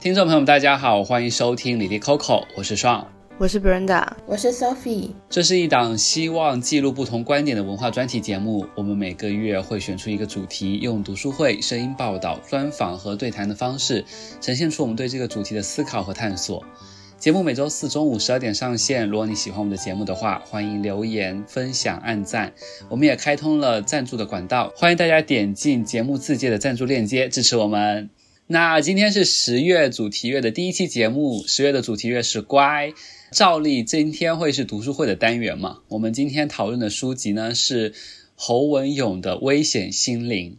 听众朋友们，大家好，欢迎收听《李丽 Coco》，我是爽，我是 Brenda，我是 Sophie。这是一档希望记录不同观点的文化专题节目。我们每个月会选出一个主题，用读书会、声音报道、专访和对谈的方式，呈现出我们对这个主题的思考和探索。节目每周四中午十二点上线。如果你喜欢我们的节目的话，欢迎留言、分享、按赞。我们也开通了赞助的管道，欢迎大家点进节目自介的赞助链接支持我们。那今天是十月主题月的第一期节目，十月的主题月是乖。照例今天会是读书会的单元嘛？我们今天讨论的书籍呢是侯文咏的《危险心灵》，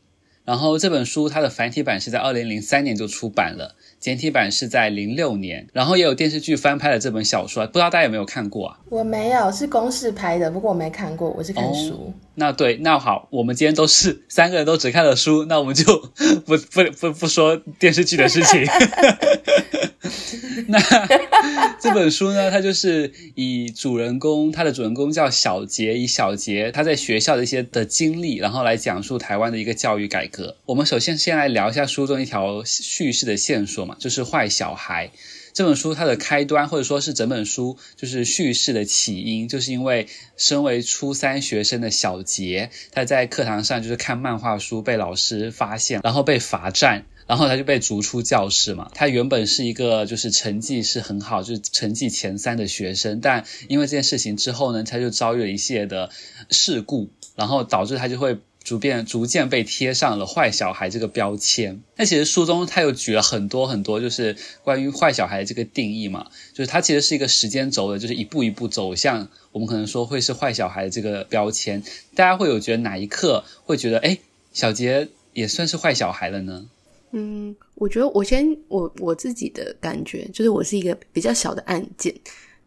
然后这本书它的繁体版是在二零零三年就出版了。简体版是在零六年，然后也有电视剧翻拍了这本小说，不知道大家有没有看过啊？我没有，是公视拍的，不过我没看过，我是看书。哦，那对，那好，我们今天都是三个人都只看了书，那我们就 不不不不说电视剧的事情。那这本书呢，它就是以主人公，他的主人公叫小杰，以小杰他在学校的一些的经历，然后来讲述台湾的一个教育改革。我们首先先来聊一下书中一条叙事的线索嘛，就是坏小孩。这本书它的开端，或者说是整本书就是叙事的起因，就是因为身为初三学生的小杰，他在课堂上就是看漫画书被老师发现，然后被罚站。然后他就被逐出教室嘛。他原本是一个就是成绩是很好，就是成绩前三的学生，但因为这件事情之后呢，他就遭遇了一系列的事故，然后导致他就会逐渐逐渐被贴上了坏小孩这个标签。那其实书中他又举了很多很多，就是关于坏小孩这个定义嘛，就是他其实是一个时间轴的，就是一步一步走向我们可能说会是坏小孩这个标签。大家会有觉得哪一刻会觉得，哎，小杰也算是坏小孩了呢？嗯，我觉得我先我我自己的感觉就是我是一个比较小的案件，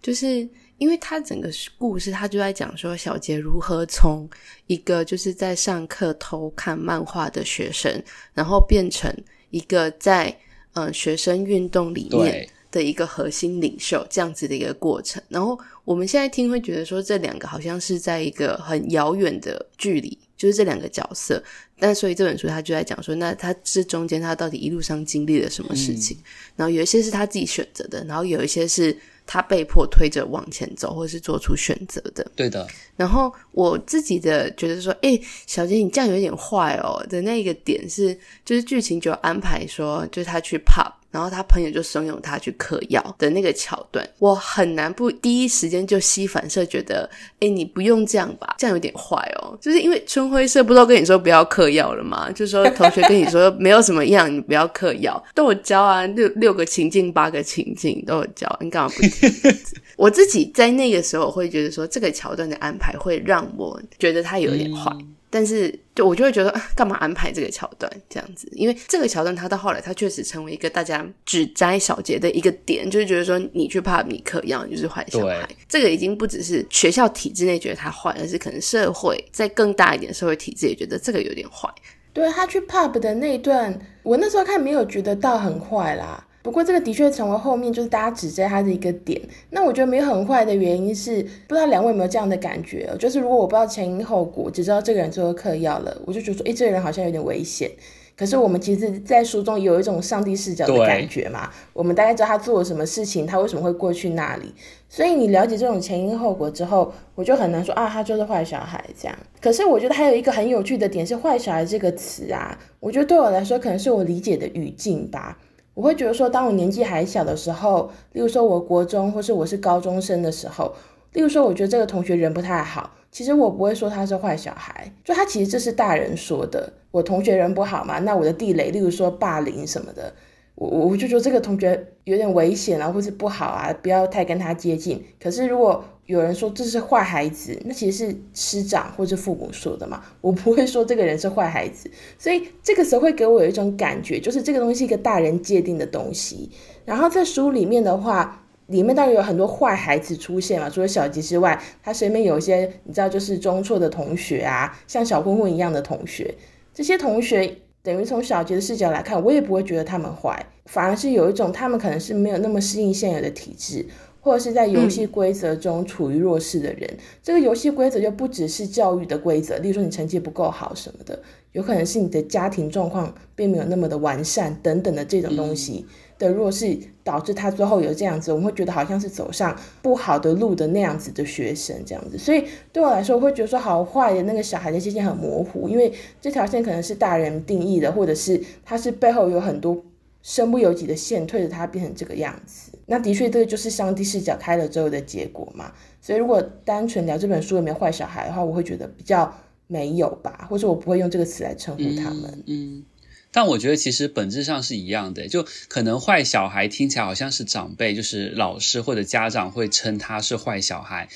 就是因为他整个故事他就在讲说小杰如何从一个就是在上课偷看漫画的学生，然后变成一个在嗯、呃、学生运动里面的一个核心领袖这样子的一个过程。然后我们现在听会觉得说这两个好像是在一个很遥远的距离。就是这两个角色，但所以这本书他就在讲说，那他这中间他到底一路上经历了什么事情？嗯、然后有一些是他自己选择的，然后有一些是他被迫推着往前走，或者是做出选择的。对的。然后我自己的觉得说，诶，小杰你这样有点坏哦的那个点是，就是剧情就安排说，就是他去 pub。然后他朋友就怂恿他去嗑药的那个桥段，我很难不第一时间就吸反射觉得，诶，你不用这样吧，这样有点坏哦。就是因为春晖社不是都跟你说不要嗑药了吗？就是说同学跟你说没有什么样，你不要嗑药，都有教啊，六六个情境，八个情境都有教，你干嘛不听？我自己在那个时候我会觉得说，这个桥段的安排会让我觉得他有点坏。嗯但是，就我就会觉得，干嘛安排这个桥段这样子？因为这个桥段，他到后来，他确实成为一个大家指摘小节的一个点，就是觉得说，你去怕米克一样，就是坏小孩。这个已经不只是学校体制内觉得他坏，而是可能社会在更大一点社会体制也觉得这个有点坏。对，他去 pub 的那一段，我那时候看没有觉得到很坏啦。不过这个的确成为后面就是大家指责他的一个点。那我觉得没有很坏的原因是，不知道两位有没有这样的感觉？就是如果我不知道前因后果，只知道这个人最后嗑药了，我就觉得说，诶，这个人好像有点危险。可是我们其实，在书中有一种上帝视角的感觉嘛，我们大概知道他做了什么事情，他为什么会过去那里。所以你了解这种前因后果之后，我就很难说啊，他就是坏小孩这样。可是我觉得还有一个很有趣的点是，坏小孩这个词啊，我觉得对我来说可能是我理解的语境吧。我会觉得说，当我年纪还小的时候，例如说我国中或是我是高中生的时候，例如说我觉得这个同学人不太好，其实我不会说他是坏小孩，就他其实这是大人说的。我同学人不好嘛，那我的地雷，例如说霸凌什么的。我我就觉得这个同学有点危险啊，或是不好啊，不要太跟他接近。可是如果有人说这是坏孩子，那其实是师长或者父母说的嘛，我不会说这个人是坏孩子。所以这个时候会给我有一种感觉，就是这个东西是一个大人界定的东西。然后在书里面的话，里面当然有很多坏孩子出现嘛，除了小杰之外，他身边有一些你知道就是中辍的同学啊，像小混混一样的同学，这些同学。等于从小杰的视角来看，我也不会觉得他们坏，反而是有一种他们可能是没有那么适应现有的体制，或者是在游戏规则中处于弱势的人。嗯、这个游戏规则就不只是教育的规则，例如说你成绩不够好什么的，有可能是你的家庭状况并没有那么的完善等等的这种东西的弱势，导致他最后有这样子，我们会觉得好像是走上不好的路的那样子的学生这样子。所以对我来说，我会觉得说好坏的那个小孩的界限很模糊，因为这条线可能是大人定义的，或者是他是背后有很多身不由己的线推着他变成这个样子。那的确，这个就是上帝视角开了之后的结果嘛。所以，如果单纯聊这本书有没有坏小孩的话，我会觉得比较没有吧，或者我不会用这个词来称呼他们。嗯，嗯，但我觉得其实本质上是一样的，就可能坏小孩听起来好像是长辈，就是老师或者家长会称他是坏小孩，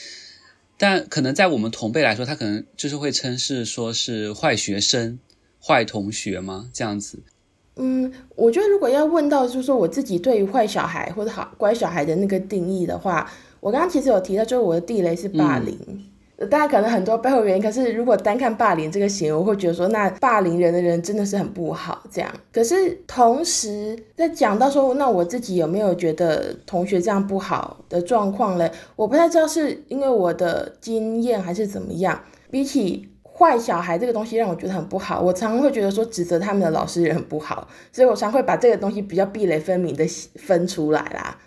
但可能在我们同辈来说，他可能就是会称是说是坏学生、坏同学吗？这样子。嗯，我觉得如果要问到，就是说我自己对于坏小孩或者好乖小孩的那个定义的话。我刚刚其实有提到，就是我的地雷是霸凌。嗯、大家可能很多背后原因，可是如果单看霸凌这个行为，我会觉得说，那霸凌人的人真的是很不好。这样，可是同时在讲到说，那我自己有没有觉得同学这样不好的状况嘞？我不太知道是因为我的经验还是怎么样。比起坏小孩这个东西让我觉得很不好，我常常会觉得说指责他们的老师也很不好，所以我常会把这个东西比较壁垒分明的分出来啦。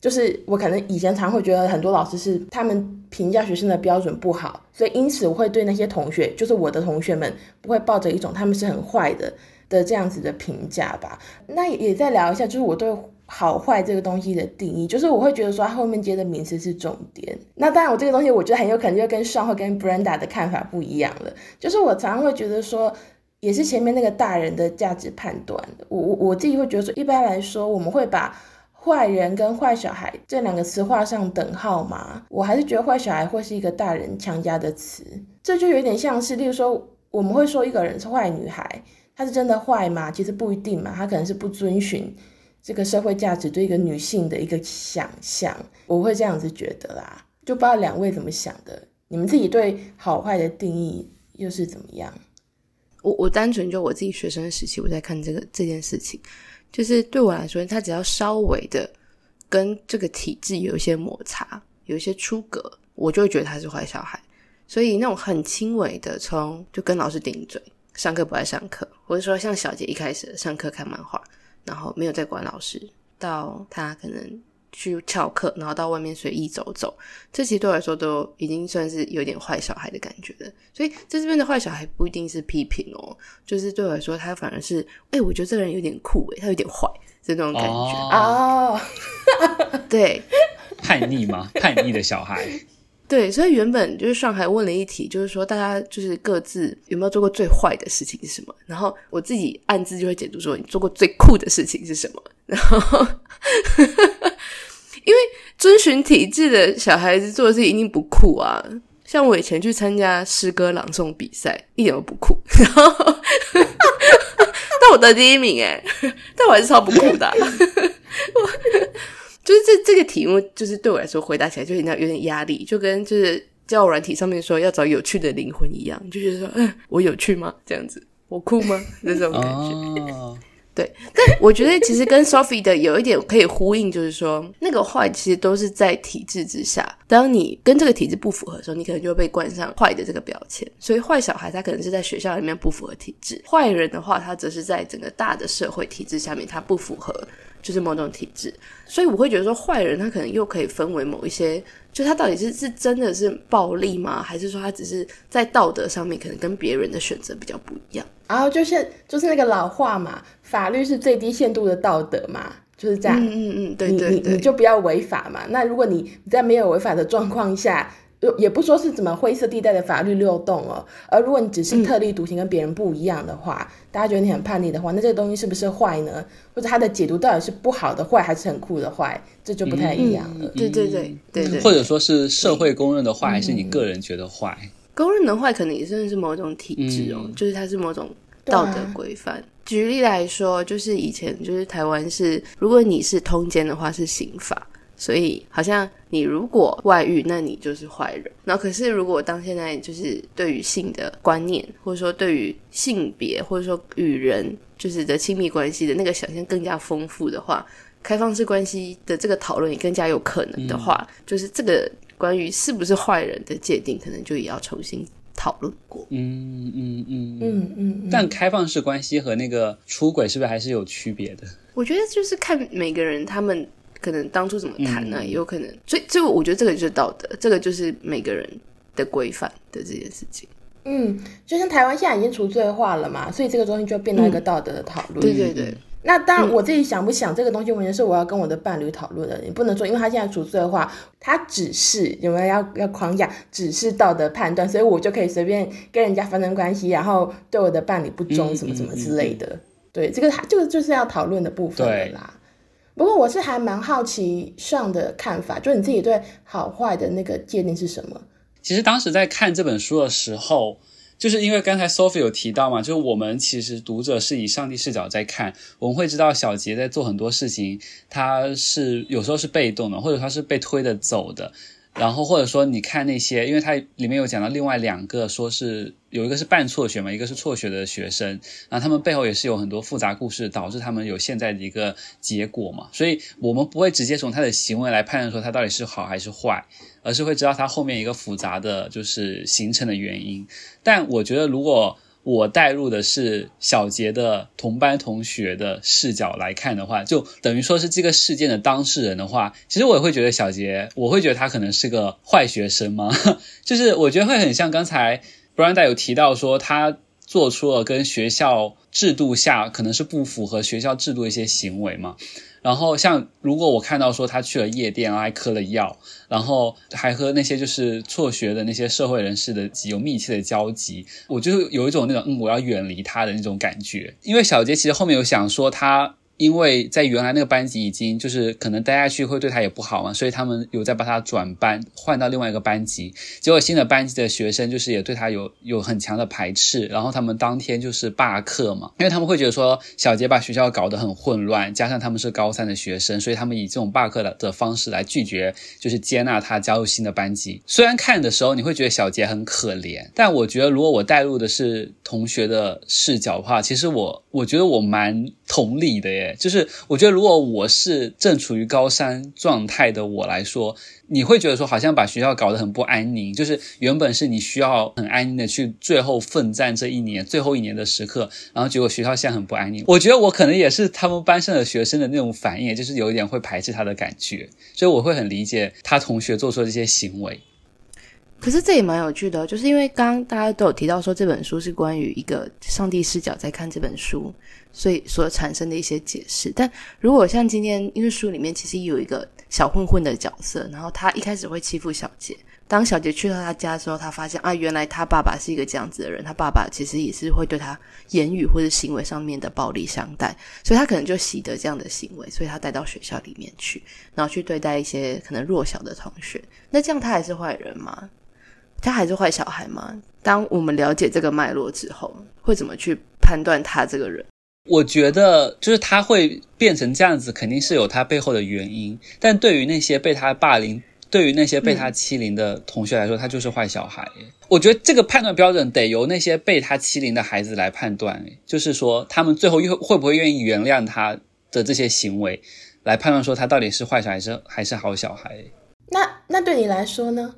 就是我可能以前常会觉得很多老师是他们评价学生的标准不好，所以因此我会对那些同学，就是我的同学们，不会抱着一种他们是很坏的的这样子的评价吧。那也再聊一下，就是我对好坏这个东西的定义，就是我会觉得说它后面接的名词是重点。那当然我这个东西我觉得很有可能就跟上会跟 Brenda 的看法不一样了。就是我常常会觉得说，也是前面那个大人的价值判断，我我我自己会觉得说，一般来说我们会把。坏人跟坏小孩这两个词画上等号吗？我还是觉得坏小孩会是一个大人强加的词，这就有点像是，例如说，我们会说一个人是坏女孩，她是真的坏吗？其实不一定嘛，她可能是不遵循这个社会价值对一个女性的一个想象，我会这样子觉得啦，就不知道两位怎么想的，你们自己对好坏的定义又是怎么样？我我单纯就我自己学生时期，我在看这个这件事情。就是对我来说，他只要稍微的跟这个体制有一些摩擦，有一些出格，我就会觉得他是坏小孩。所以那种很轻微的，从就跟老师顶嘴，上课不爱上课，或者说像小杰一开始上课看漫画，然后没有在管老师，到他可能。去翘课，然后到外面随意走走，这其实对我来说都已经算是有点坏小孩的感觉了。所以在这边的坏小孩不一定是批评哦，就是对我来说，他反而是，哎、欸，我觉得这个人有点酷，哎，他有点坏，这种感觉哦。对，叛逆吗？叛逆的小孩。对，所以原本就是上海问了一题，就是说大家就是各自有没有做过最坏的事情是什么？然后我自己暗自就会解读说，你做过最酷的事情是什么？然后。因为遵循体制的小孩子做的事一定不酷啊！像我以前去参加诗歌朗诵比赛，一点都不酷。然后，但我得第一名诶，但我还是超不酷的。就是这这个题目，就是对我来说回答起来就有点有点压力，就跟就是交友软体上面说要找有趣的灵魂一样，就觉得说，嗯，我有趣吗？这样子，我酷吗？那种感觉。Oh. 对，但我觉得其实跟 Sophie 的有一点可以呼应，就是说那个坏其实都是在体制之下。当你跟这个体制不符合的时候，你可能就会被冠上坏的这个标签。所以坏小孩他可能是在学校里面不符合体制，坏人的话他则是在整个大的社会体制下面他不符合就是某种体制。所以我会觉得说坏人他可能又可以分为某一些，就他到底是是真的是暴力吗？还是说他只是在道德上面可能跟别人的选择比较不一样？然后就是就是那个老话嘛。法律是最低限度的道德嘛，就是这样。嗯嗯嗯，对对对，你你你就不要违法嘛。那如果你在没有违法的状况下，也不说是怎么灰色地带的法律漏洞哦。而如果你只是特立独行，跟别人不一样的话，嗯，大家觉得你很叛逆的话，那这个东西是不是坏呢？或者它的解读到底是不好的坏，还是很酷的坏？这就不太一样了。嗯，对对对对对。或者说是社会公认的坏，还是你个人觉得坏？公认的坏可能也算是某种体制哦，嗯，就是它是某种道德规范。举例来说，就是以前就是台湾是，如果你是通奸的话是刑法，所以好像你如果外遇，那你就是坏人。然后可是如果当现在就是对于性的观念，或者说对于性别，或者说与人就是的亲密关系的那个想象更加丰富的话，开放式关系的这个讨论也更加有可能的话，嗯、就是这个关于是不是坏人的界定，可能就也要重新。讨讨论过。嗯嗯嗯嗯嗯。但开放式关系和那个出轨是不是还是有区别的？我觉得就是看每个人他们可能当初怎么谈呢，也有可能。所以这个我觉得这个就是道德，这个就是每个人的规范的这件事情。嗯，就像台湾现在已经除罪化了嘛，所以这个东西就变成一个道德的讨论。对对对。那当然，我自己想不想这个东西，完全是我要跟我的伴侣讨论的。你不能说，因为他现在除罪化，他只是有没有要要框架，只是道德判断，所以我就可以随便跟人家发生关系，然后对我的伴侣不忠，什么什么之类的。对，这个这个就是要讨论的部分了啦。不过我是还蛮好奇上的看法，就是你自己对好坏的那个界定是什么？其实当时在看这本书的时候。就是因为刚才 Sophie 有提到嘛，就是我们其实读者是以上帝视角在看，我们会知道小杰在做很多事情，他是有时候是被动的，或者他是被推着走的。然后或者说你看那些，因为他里面有讲到另外两个，说是有一个是半辍学嘛，一个是辍学的学生，然后他们背后也是有很多复杂故事，导致他们有现在的一个结果嘛。所以我们不会直接从他的行为来判断说他到底是好还是坏，而是会知道他后面一个复杂的就是形成的原因。但我觉得如果我带入的是小杰的同班同学的视角来看的话，就等于说是这个事件的当事人的话，其实我也会觉得小杰，我会觉得他可能是个坏学生吗？就是我觉得会很像刚才 Brenda 有提到说他做出了跟学校制度下可能是不符合学校制度的一些行为嘛。然后像如果我看到说他去了夜店，然后还嗑了药，然后还和那些就是辍学的那些社会人士的有密切的交集，我就有一种那种嗯，我要远离他的那种感觉。因为小杰其实后面有想说他。因为在原来那个班级已经就是可能待下去会对他也不好嘛，所以他们有在把他转班换到另外一个班级。结果新的班级的学生就是也对他有有很强的排斥，然后他们当天就是罢课嘛，因为他们会觉得说小杰把学校搞得很混乱，加上他们是高三的学生，所以他们以这种罢课的的方式来拒绝，就是接纳他加入新的班级。虽然看的时候你会觉得小杰很可怜，但我觉得如果我带入的是同学的视角的话，其实我我觉得我蛮同理的耶。就是我觉得，如果我是正处于高三状态的我来说，你会觉得说，好像把学校搞得很不安宁。就是原本是你需要很安宁的去最后奋战这一年最后一年的时刻，然后结果学校现在很不安宁。我觉得我可能也是他们班上的学生的那种反应，就是有一点会排斥他的感觉，所以我会很理解他同学做出的这些行为。可是这也蛮有趣的，就是因为刚刚大家都有提到说，这本书是关于一个上帝视角在看这本书，所以所产生的一些解释。但如果像今天，因为书里面其实有一个小混混的角色，然后他一开始会欺负小杰。当小杰去到他家的时候，他发现啊，原来他爸爸是一个这样子的人，他爸爸其实也是会对他言语或者行为上面的暴力相待，所以他可能就习得这样的行为，所以他带到学校里面去，然后去对待一些可能弱小的同学。那这样他还是坏人吗？他还是坏小孩吗？当我们了解这个脉络之后，会怎么去判断他这个人？我觉得，就是他会变成这样子，肯定是有他背后的原因。但对于那些被他霸凌、对于那些被他欺凌的同学来说，嗯、他就是坏小孩。我觉得这个判断标准得由那些被他欺凌的孩子来判断。就是说，他们最后又会不会愿意原谅他的这些行为，来判断说他到底是坏小孩还是还是好小孩。那那对你来说呢？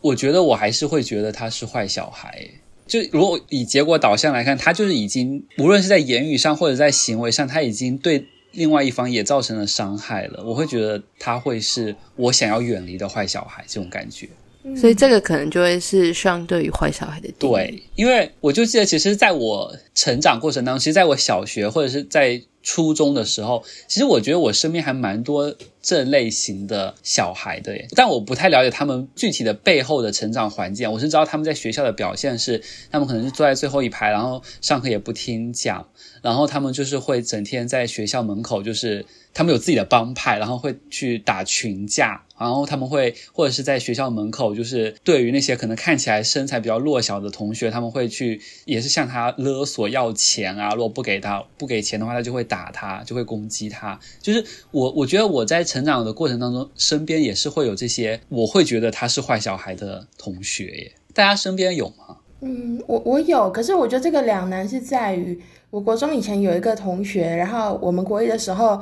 我觉得我还是会觉得他是坏小孩，就如果以结果导向来看，他就是已经无论是在言语上或者在行为上，他已经对另外一方也造成了伤害了。我会觉得他会是我想要远离的坏小孩这种感觉。所以这个可能就会是相对于坏小孩的。对，因为我就记得，其实在我成长过程当中，其实在我小学或者是在初中的时候，其实我觉得我身边还蛮多这类型的小孩的，但我不太了解他们具体的背后的成长环境。我是知道他们在学校的表现是，他们可能是坐在最后一排，然后上课也不听讲，然后他们就是会整天在学校门口，就是他们有自己的帮派，然后会去打群架。然后他们会或者是在学校门口，就是对于那些可能看起来身材比较弱小的同学，他们会去也是向他勒索要钱啊。如果不给他不给钱的话，他就会打他，就会攻击他。就是我我觉得我在成长的过程当中，身边也是会有这些我会觉得他是坏小孩的同学耶。大家身边有吗？嗯，我我有，可是我觉得这个两难是在于，我国中以前有一个同学，然后我们国一的时候，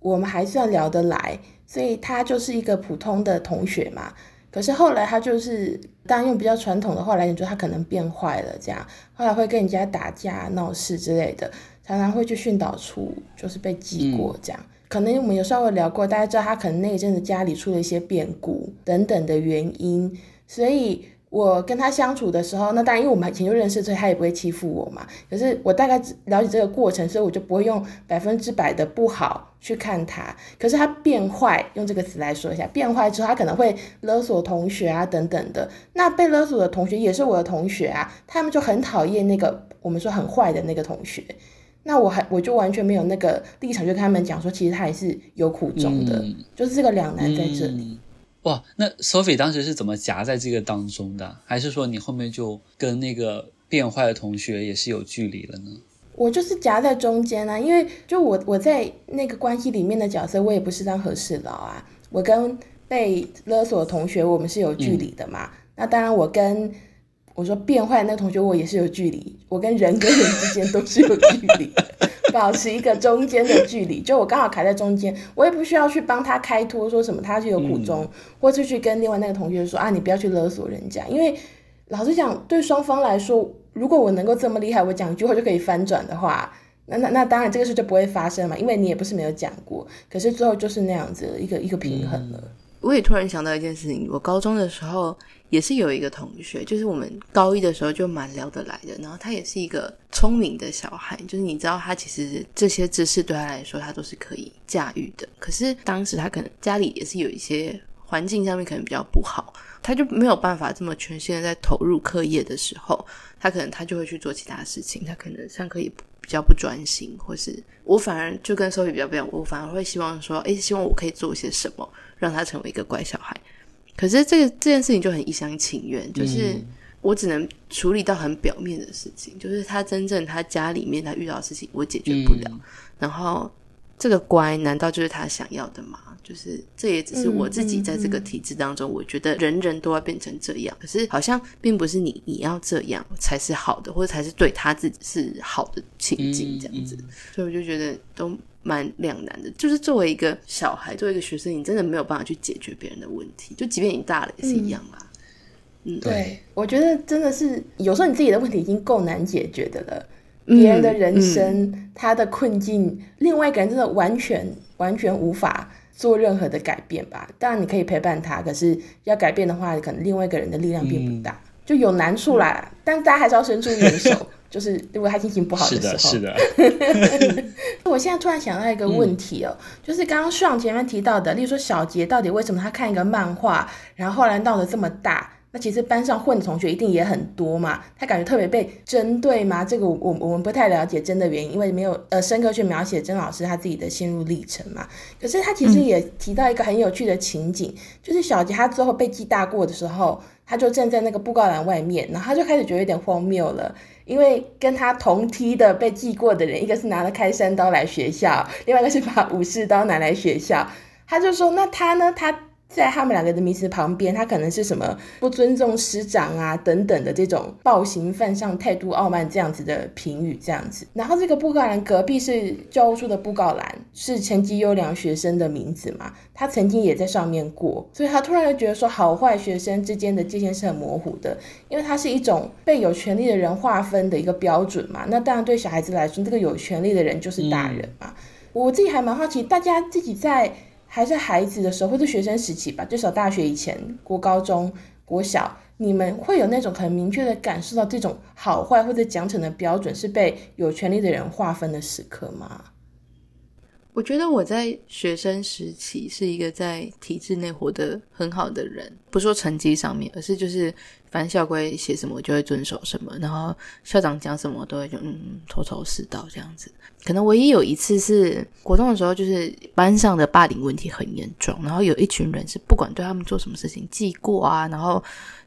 我们还算聊得来。所以他就是一个普通的同学嘛，可是后来他就是，当然用比较传统的话来讲，就他可能变坏了，这样后来会跟人家打架闹事之类的，常常会去训导处，就是被记过这样。嗯、可能我们有稍微聊过，大家知道他可能那一阵子家里出了一些变故等等的原因，所以。我跟他相处的时候，那当然，因为我们以前就认识，所以他也不会欺负我嘛。可是我大概了解这个过程，所以我就不会用百分之百的不好去看他。可是他变坏，用这个词来说一下，变坏之后，他可能会勒索同学啊等等的。那被勒索的同学也是我的同学啊，他们就很讨厌那个我们说很坏的那个同学。那我还我就完全没有那个立场，就跟他们讲说，其实他也是有苦衷的，嗯、就是这个两难在这里。嗯哇，那 Sophie 当时是怎么夹在这个当中的？还是说你后面就跟那个变坏的同学也是有距离了呢？我就是夹在中间啊，因为就我我在那个关系里面的角色，我也不是当和事佬啊。我跟被勒索的同学，我们是有距离的嘛。嗯、那当然，我跟我说变坏的那个同学，我也是有距离。我跟人跟人之间都是有距离。保持一个中间的距离，就我刚好卡在中间，我也不需要去帮他开脱，说什么他是有苦衷，嗯、或是去跟另外那个同学说啊，你不要去勒索人家，因为老实讲，对双方来说，如果我能够这么厉害，我讲一句话就可以翻转的话，那那那当然这个事就不会发生嘛，因为你也不是没有讲过，可是最后就是那样子一个一个平衡了。我也突然想到一件事情，我高中的时候。也是有一个同学，就是我们高一的时候就蛮聊得来的，然后他也是一个聪明的小孩，就是你知道他其实这些知识对他来说他都是可以驾驭的。可是当时他可能家里也是有一些环境上面可能比较不好，他就没有办法这么全心的在投入课业的时候，他可能他就会去做其他事情，他可能上课也比较不专心，或是我反而就跟 Sophie 比较不一样，我反而会希望说，诶，希望我可以做些什么，让他成为一个乖小孩。可是这个这件事情就很一厢情愿，就是我只能处理到很表面的事情，嗯、就是他真正他家里面他遇到的事情我解决不了。嗯、然后这个乖难道就是他想要的吗？就是这也只是我自己在这个体制当中，我觉得人人都要变成这样，可是好像并不是你你要这样才是好的，或者才是对他自己是好的情境这样子。嗯、所以我就觉得都。蛮两难的，就是作为一个小孩，作为一个学生，你真的没有办法去解决别人的问题，就即便你大了也是一样啦。嗯，对，对，我觉得真的是有时候你自己的问题已经够难解决的了，别人的人生、嗯、他的困境，另外一个人真的完全完全无法做任何的改变吧。当然你可以陪伴他，可是要改变的话，可能另外一个人的力量并不大，嗯、就有难处啦。嗯、但大家还是要伸出援手。就是如果他心情不好的时候，是的，是的。我现在突然想到一个问题哦，嗯、就是刚刚上前面提到的，例如说小杰到底为什么他看一个漫画，然后后来闹得这么大？那其实班上混的同学一定也很多嘛，他感觉特别被针对吗？这个我我们不太了解真的原因，因为没有呃深刻去描写曾老师他自己的心路历程嘛。可是他其实也提到一个很有趣的情景，嗯、就是小杰他最后被记大过的时候，他就站在那个布告栏外面，然后他就开始觉得有点荒谬了。因为跟他同梯的被记过的人，一个是拿了开山刀来学校，另外一个是把武士刀拿来学校。他就说：“那他呢？他。”在他们两个的名词旁边，他可能是什么不尊重师长啊等等的这种暴行犯上、态度傲慢这样子的评语，这样子。然后这个布告栏隔壁是教务处的布告栏，是成绩优良学生的名字嘛？他曾经也在上面过，所以他突然就觉得说，好坏学生之间的界限是很模糊的，因为它是一种被有权力的人划分的一个标准嘛。那当然对小孩子来说，这个有权力的人就是大人嘛。我自己还蛮好奇，大家自己在。还是孩子的时候，或者学生时期吧，至少大学以前，国高中、国小，你们会有那种很明确的感受到这种好坏或者奖惩的标准是被有权力的人划分的时刻吗？我觉得我在学生时期是一个在体制内活得很好的人，不说成绩上面，而是就是反正校规写什么我就会遵守什么，然后校长讲什么都会就嗯头头是道这样子。可能唯一有一次是国中的时候，就是班上的霸凌问题很严重，然后有一群人是不管对他们做什么事情记过啊，然后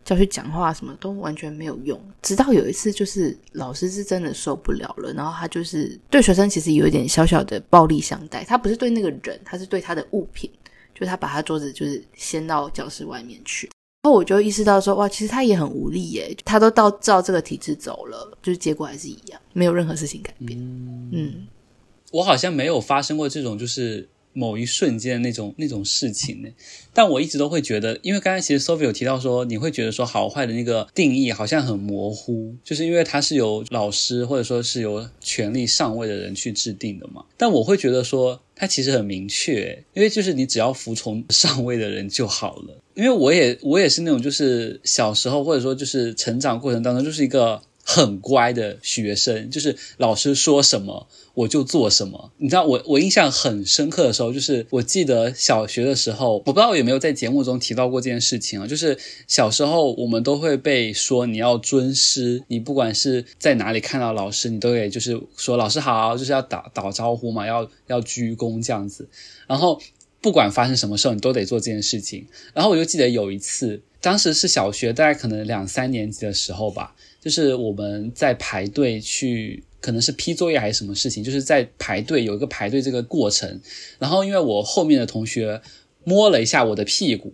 叫去讲话什么都完全没有用。直到有一次，就是老师是真的受不了了，然后他就是对学生其实有一点小小的暴力相待，他不是对那个人，他是对他的物品，就他把他桌子就是掀到教室外面去。然后我就意识到说，哇，其实他也很无力耶，他都到照这个体制走了，就是结果还是一样，没有任何事情改变。嗯，嗯，我好像没有发生过这种，就是某一瞬间那种那种事情呢。但我一直都会觉得，因为刚才其实 Sophie 有提到说，你会觉得说好坏的那个定义好像很模糊，就是因为它是由老师或者说是由权力上位的人去制定的嘛。但我会觉得说，它其实很明确，因为就是你只要服从上位的人就好了。因为我也我也是那种就是小时候或者说就是成长过程当中就是一个。很乖的学生，就是老师说什么我就做什么。你知道我我印象很深刻的时候，就是我记得小学的时候，我不知道有没有在节目中提到过这件事情啊。就是小时候我们都会被说你要尊师，你不管是在哪里看到老师，你都得就是说老师好，就是要打打招呼嘛，要要鞠躬这样子。然后不管发生什么事，你都得做这件事情。然后我就记得有一次，当时是小学，大概可能两三年级的时候吧。就是我们在排队去，可能是批作业还是什么事情，就是在排队有一个排队这个过程。然后因为我后面的同学摸了一下我的屁股，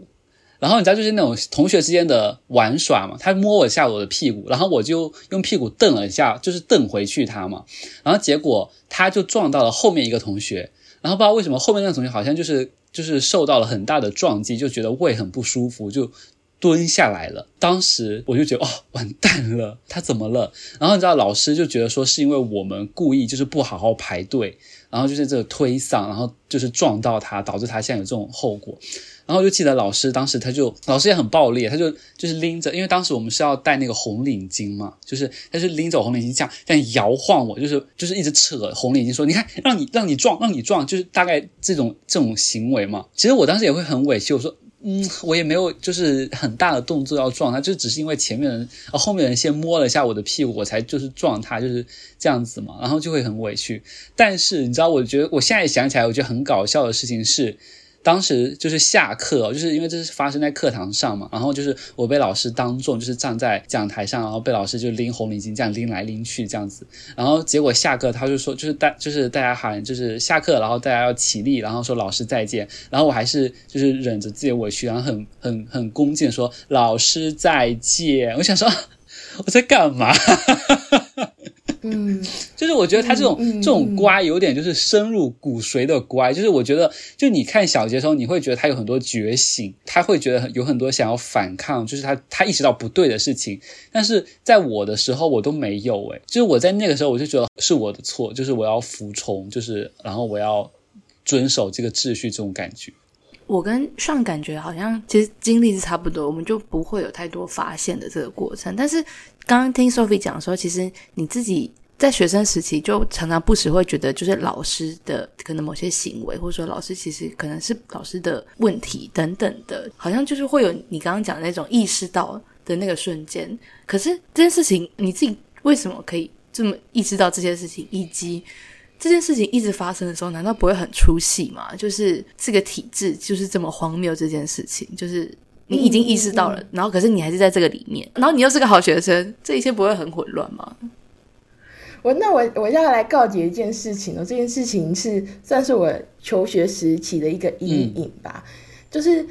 然后你知道就是那种同学之间的玩耍嘛，他摸了一下我的屁股，然后我就用屁股瞪了一下，就是瞪回去他嘛。然后结果他就撞到了后面一个同学，然后不知道为什么后面那个同学好像就是就是受到了很大的撞击，就觉得胃很不舒服，就。蹲下来了，当时我就觉得哦，完蛋了，他怎么了？然后你知道老师就觉得说是因为我们故意就是不好好排队，然后就是这个推搡，然后就是撞到他，导致他现在有这种后果。然后就记得老师当时他就老师也很暴力，他就就是拎着，因为当时我们是要戴那个红领巾嘛，就是他就拎着红领巾这样这样摇晃我，就是就是一直扯红领巾说，你看让你让你撞让你撞，就是大概这种这种行为嘛。其实我当时也会很委屈，我说。嗯，我也没有就是很大的动作要撞他，就只是因为前面人啊后面人先摸了一下我的屁股，我才就是撞他，就是这样子嘛，然后就会很委屈。但是你知道，我觉得我现在想起来，我觉得很搞笑的事情是。当时就是下课，就是因为这是发生在课堂上嘛，然后就是我被老师当众就是站在讲台上，然后被老师就拎红领巾这样拎来拎去这样子，然后结果下课他就说就是大就是大家喊就是下课，然后大家要起立，然后说老师再见，然后我还是就是忍着自己委屈，然后很很很恭敬说老师再见，我想说我在干嘛？嗯，就是我觉得他这种、这种乖有点就是深入骨髓的乖，就是我觉得就你看小杰的时候，你会觉得他有很多觉醒，他会觉得有很多想要反抗，就是他他意识到不对的事情。但是在我的时候，我都没有诶，就是我在那个时候，我就觉得是我的错，就是我要服从，就是然后我要遵守这个秩序，这种感觉。我跟上感觉好像其实经历是差不多，我们就不会有太多发现的这个过程，但是。刚刚听 Sophie 讲说，其实你自己在学生时期就常常不时会觉得，就是老师的可能某些行为，或者说老师其实可能是老师的问题等等的，好像就是会有你刚刚讲的那种意识到的那个瞬间。可是这件事情你自己为什么可以这么意识到这件事情，以及这件事情一直发生的时候，难道不会很出戏吗？就是这个体制就是这么荒谬，这件事情就是。你已经意识到了，嗯、然后可是你还是在这个里面，然后你又是个好学生，这一切不会很混乱吗？我那我我要来告解一件事情哦，这件事情是算是我求学时期的一个阴影吧，嗯、就是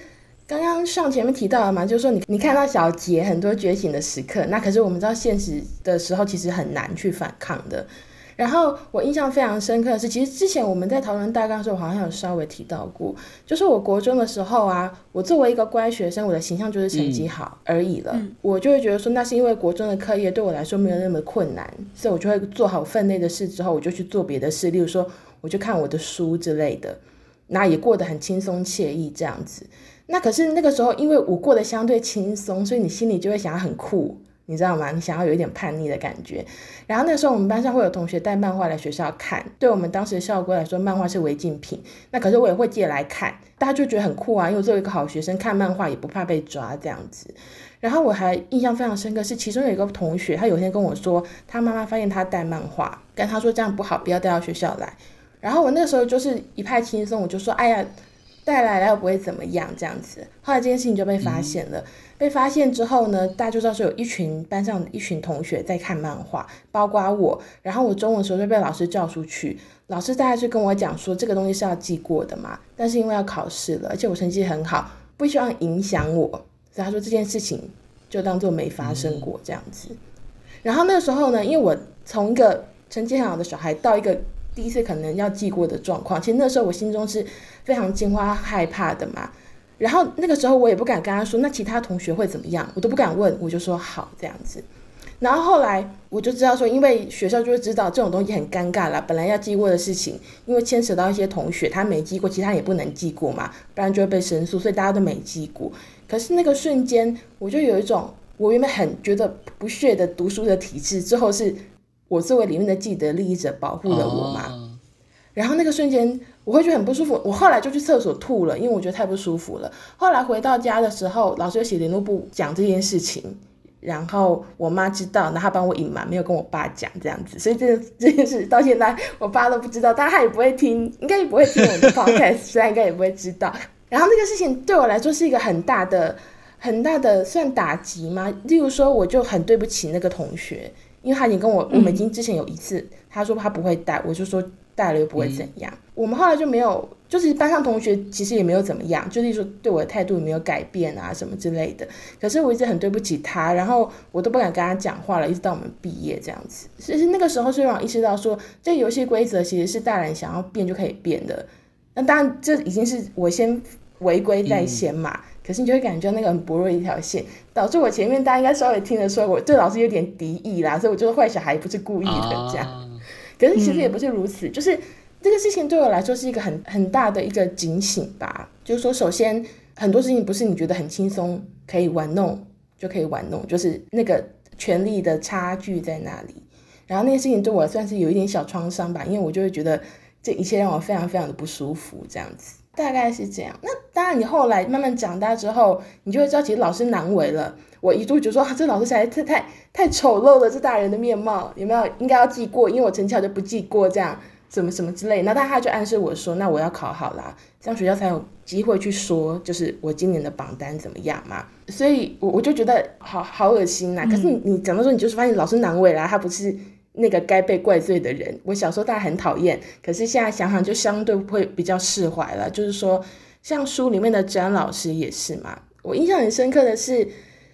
刚刚上前面提到了嘛，就是说你你看到小杰很多觉醒的时刻，那可是我们知道现实的时候其实很难去反抗的。然后我印象非常深刻的是，其实之前我们在讨论大纲的时候，好像有稍微提到过，就是我国中的时候啊，我作为一个乖学生，我的形象就是成绩好而已了。嗯、我就会觉得说，那是因为国中的课业对我来说没有那么困难，所以我就会做好分内的事之后，我就去做别的事，例如说，我就看我的书之类的，那也过得很轻松惬意这样子。那可是那个时候，因为我过得相对轻松，所以你心里就会想要很酷。你知道吗？你想要有一点叛逆的感觉。然后那时候我们班上会有同学带漫画来学校看，对我们当时的校规来说，漫画是违禁品。那可是我也会借来看，大家就觉得很酷啊，因为作为一个好学生看漫画也不怕被抓这样子。然后我还印象非常深刻是，其中有一个同学，他有一天跟我说，他妈妈发现他带漫画，跟他说这样不好，不要带到学校来。然后我那时候就是一派轻松，我就说，哎呀，带来了又不会怎么样这样子。后来这件事情就被发现了。被发现之后呢，大家就知道是有一群班上一群同学在看漫画，包括我。然后我中午的时候就被老师叫出去，老师大概是跟我讲说，这个东西是要记过的嘛，但是因为要考试了，而且我成绩很好，不希望影响我，所以他说这件事情就当做没发生过这样子。然后那时候呢，因为我从一个成绩很好的小孩到一个第一次可能要记过的状况。其实那时候我心中是非常惊慌害怕的嘛。然后那个时候我也不敢跟他说，那其他同学会怎么样？我都不敢问，我就说好这样子。然后后来我就知道说，因为学校就会知道这种东西很尴尬啦。本来要记过的事情，因为牵扯到一些同学，他没记过，其他也不能记过嘛，不然就会被申诉，所以大家都没记过。可是那个瞬间，我就有一种，我原本很觉得不屑的读书的体制，之后是我作为里面的既得利益者保护了我嘛。Oh. 然后那个瞬间，我会觉得很不舒服。我后来就去厕所吐了，因为我觉得太不舒服了。后来回到家的时候，老师又写联络簿讲这件事情，然后我妈知道，然后她帮我隐瞒，没有跟我爸讲这样子。所以这这件事到现在我爸都不知道，但他也不会听，应该也不会听我的 podcast，虽然应该也不会知道。然后那个事情对我来说是一个很大的、很大的算打击吗？例如说，我就很对不起那个同学，因为他已经跟我，我们已经之前有一次，他说他不会带，我就说。带了又不会怎样，嗯、我们后来就没有，就是班上同学其实也没有怎么样，就是说对我的态度也没有改变啊什么之类的。可是我一直很对不起他，然后我都不敢跟他讲话了，一直到我们毕业这样子。其实那个时候虽然我意识到说，这游戏规则其实是大人想要变就可以变的。那当然这已经是我先违规在先嘛，嗯、可是你就会感觉那个很薄弱一条线，导致我前面大家应该稍微听得出来我对老师有点敌意啦，所以我觉得坏小孩不是故意的这样。啊可是其实也不是如此，嗯、就是这个事情对我来说是一个很很大的一个警醒吧。就是说，首先很多事情不是你觉得很轻松可以玩弄就可以玩弄，就是那个权力的差距在那里。然后那个事情对我算是有一点小创伤吧，因为我就会觉得这一切让我非常非常的不舒服，这样子大概是这样。那当然，你后来慢慢长大之后，你就会知道其实老师难为了。我一度就说，啊、这老师实在太太太丑陋了，这大人的面貌有没有应该要记过？因为我成绩好就不记过，这样什么什么之类。那但他就暗示我说，那我要考好啦，这样学校才有机会去说，就是我今年的榜单怎么样嘛。所以我我就觉得好好恶心呐、啊。可是你你讲到说，你就是发现老师难为了，他不是那个该被怪罪的人。我小时候大家很讨厌，可是现在想想就相对会比较释怀了。就是说，像书里面的詹老师也是嘛。我印象很深刻的是。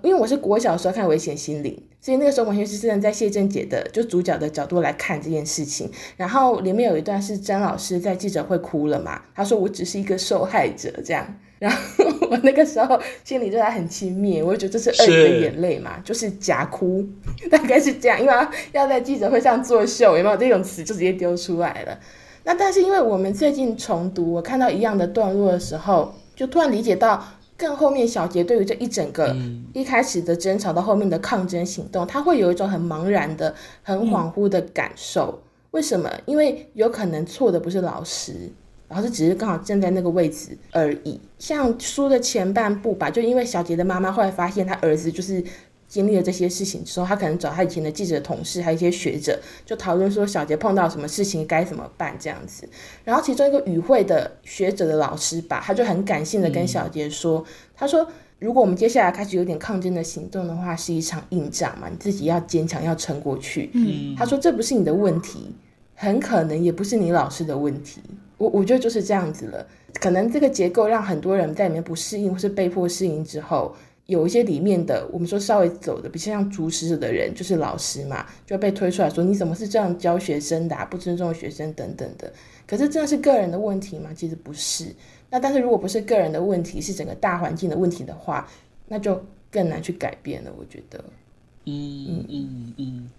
因为我是国小时候看《危险心灵》，所以那个时候完全是站在谢震杰的就主角的角度来看这件事情。然后里面有一段是詹老师在记者会哭了嘛，他说：“我只是一个受害者。”这样，然后我那个时候心里对他很轻蔑，我就觉得这是鳄鱼的眼泪嘛，是就是假哭，大概是这样，因为要要在记者会上作秀，有没有这种词就直接丢出来了。那但是因为我们最近重读，我看到一样的段落的时候，就突然理解到。更后面，小杰对于这一整个一开始的争吵到后面的抗争行动，他会有一种很茫然的、很恍惚的感受。为什么？因为有可能错的不是老师，老师只是刚好站在那个位置而已。像书的前半部吧，就因为小杰的妈妈后来发现他儿子就是。经历了这些事情之后，他可能找他以前的记者同事，还有一些学者，就讨论说小杰碰到什么事情该怎么办这样子。然后其中一个与会的学者的老师吧，他就很感性的跟小杰说：“嗯、他说，如果我们接下来开始有点抗争的行动的话，是一场硬仗嘛，你自己要坚强，要撑过去。”嗯，他说这不是你的问题，很可能也不是你老师的问题。我我觉得就是这样子了，可能这个结构让很多人在里面不适应，或是被迫适应之后。有一些里面的，我们说稍微走的比较像主使者的人，就是老师嘛，就被推出来说，你怎么是这样教学生的，不尊重学生等等的。可是真的是个人的问题吗？其实不是。那但是如果不是个人的问题，是整个大环境的问题的话，那就更难去改变了。我觉得，嗯嗯嗯嗯。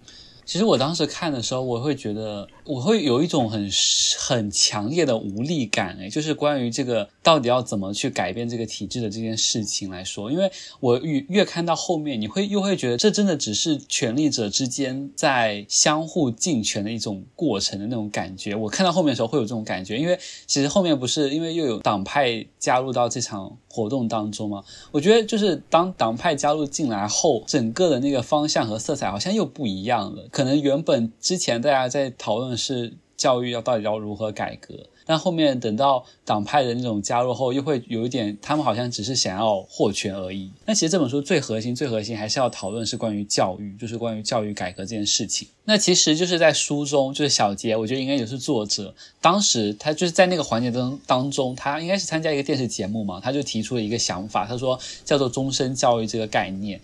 其实我当时看的时候，我会觉得我会有一种很很强烈的无力感，诶，就是关于这个到底要怎么去改变这个体制的这件事情来说，因为我越越看到后面，你会又会觉得这真的只是权力者之间在相互竞权的一种过程的那种感觉。我看到后面的时候会有这种感觉，因为其实后面不是因为又有党派加入到这场活动当中吗？我觉得就是当党派加入进来后，整个的那个方向和色彩好像又不一样了。可能原本之前大家在讨论是教育要到底要如何改革。但后面等到党派的那种加入后，又会有一点，他们好像只是想要获权而已。那其实这本书最核心、最核心还是要讨论是关于教育，就是关于教育改革这件事情。那其实就是在书中，就是小杰，我觉得应该也是作者，当时他就是在那个环节当当中，他应该是参加一个电视节目嘛，他就提出了一个想法，他说叫做终身教育这个概念。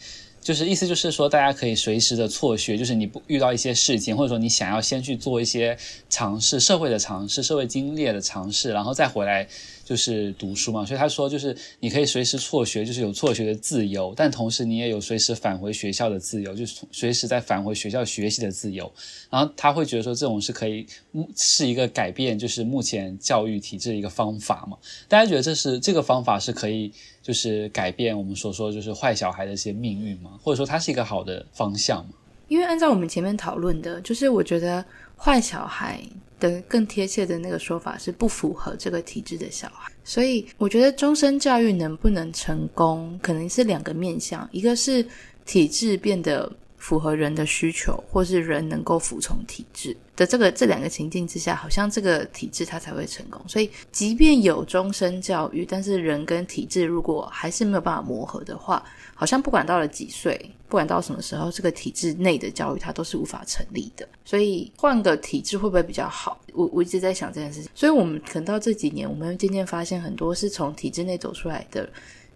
就是意思就是说，大家可以随时的辍学，就是你不遇到一些事情，或者说你想要先去做一些尝试，社会的尝试，社会经历的尝试，然后再回来。就是读书嘛，所以他说，就是你可以随时辍学，就是有辍学的自由，但同时你也有随时返回学校的自由，就是随时在返回学校学习的自由。然后他会觉得说，这种是可以是一个改变，就是目前教育体制的一个方法嘛。大家觉得这是这个方法是可以，就是改变我们所说就是坏小孩的一些命运吗？或者说它是一个好的方向吗？因为按照我们前面讨论的，就是我觉得坏小孩。的更贴切的那个说法是不符合这个体制的小孩，所以我觉得终身教育能不能成功，可能是两个面向，一个是体制变得符合人的需求，或是人能够服从体制的这个这两个情境之下，好像这个体制它才会成功。所以，即便有终身教育，但是人跟体制如果还是没有办法磨合的话，好像不管到了几岁，不管到什么时候，这个体制内的教育它都是无法成立的。所以换个体制会不会比较好？我我一直在想这件事情。所以我们可能到这几年，我们渐渐发现很多是从体制内走出来的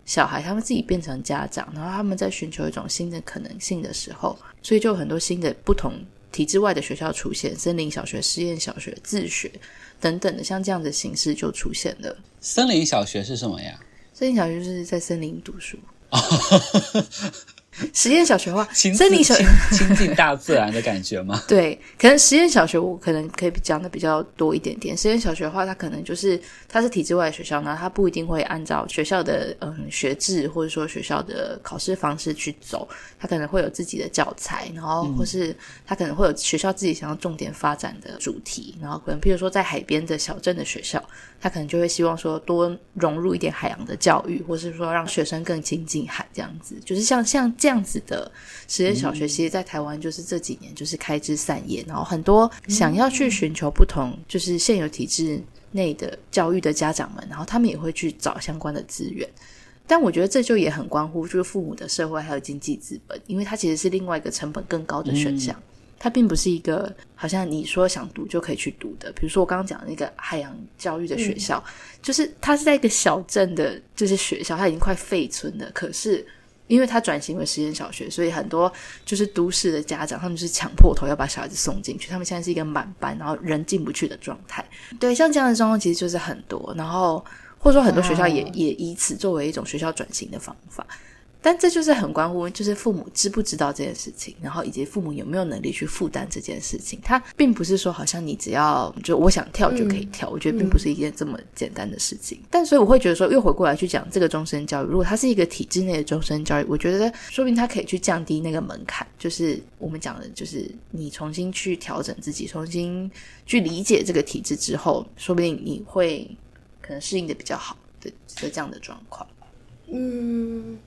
小孩，他们自己变成家长，然后他们在寻求一种新的可能性的时候，所以就有很多新的不同体制外的学校出现，森林小学、实验小学、自学等等的，像这样的形式就出现了。森林小学是什么呀？森林小学就是在森林读书。实验小学的话，亲森林小学 亲近大自然的感觉吗？对，可能实验小学我可能可以讲的比较多一点点。实验小学的话，它可能就是它是体制外的学校呢，它不一定会按照学校的嗯学制或者说学校的考试方式去走，它可能会有自己的教材，然后或是它可能会有学校自己想要重点发展的主题，然后可能譬如说在海边的小镇的学校，它可能就会希望说多融入一点海洋的教育，或是说让学生更亲近海这样子，就是像像。这样子的实验小学，其实，在台湾就是这几年就是开枝散叶，然后很多想要去寻求不同，就是现有体制内的教育的家长们，然后他们也会去找相关的资源。但我觉得这就也很关乎就是父母的社会还有经济资本，因为它其实是另外一个成本更高的选项，它并不是一个好像你说想读就可以去读的。比如说我刚刚讲的那个海洋教育的学校，就是它是在一个小镇的，就是学校，它已经快废村了，可是。因为他转型为实验小学，所以很多就是都市的家长，他们是抢破头要把小孩子送进去。他们现在是一个满班，然后人进不去的状态。对，像这样的状况其实就是很多，然后或者说很多学校也、oh. 也以此作为一种学校转型的方法。但这就是很关乎，就是父母知不知道这件事情，然后以及父母有没有能力去负担这件事情。他并不是说好像你只要就我想跳就可以跳，嗯、我觉得并不是一件这么简单的事情。嗯、但所以我会觉得说，又回过来去讲这个终身教育，如果它是一个体制内的终身教育，我觉得说不定它可以去降低那个门槛，就是我们讲的，就是你重新去调整自己，重新去理解这个体制之后，说不定你会可能适应的比较好的的这样的状况。嗯。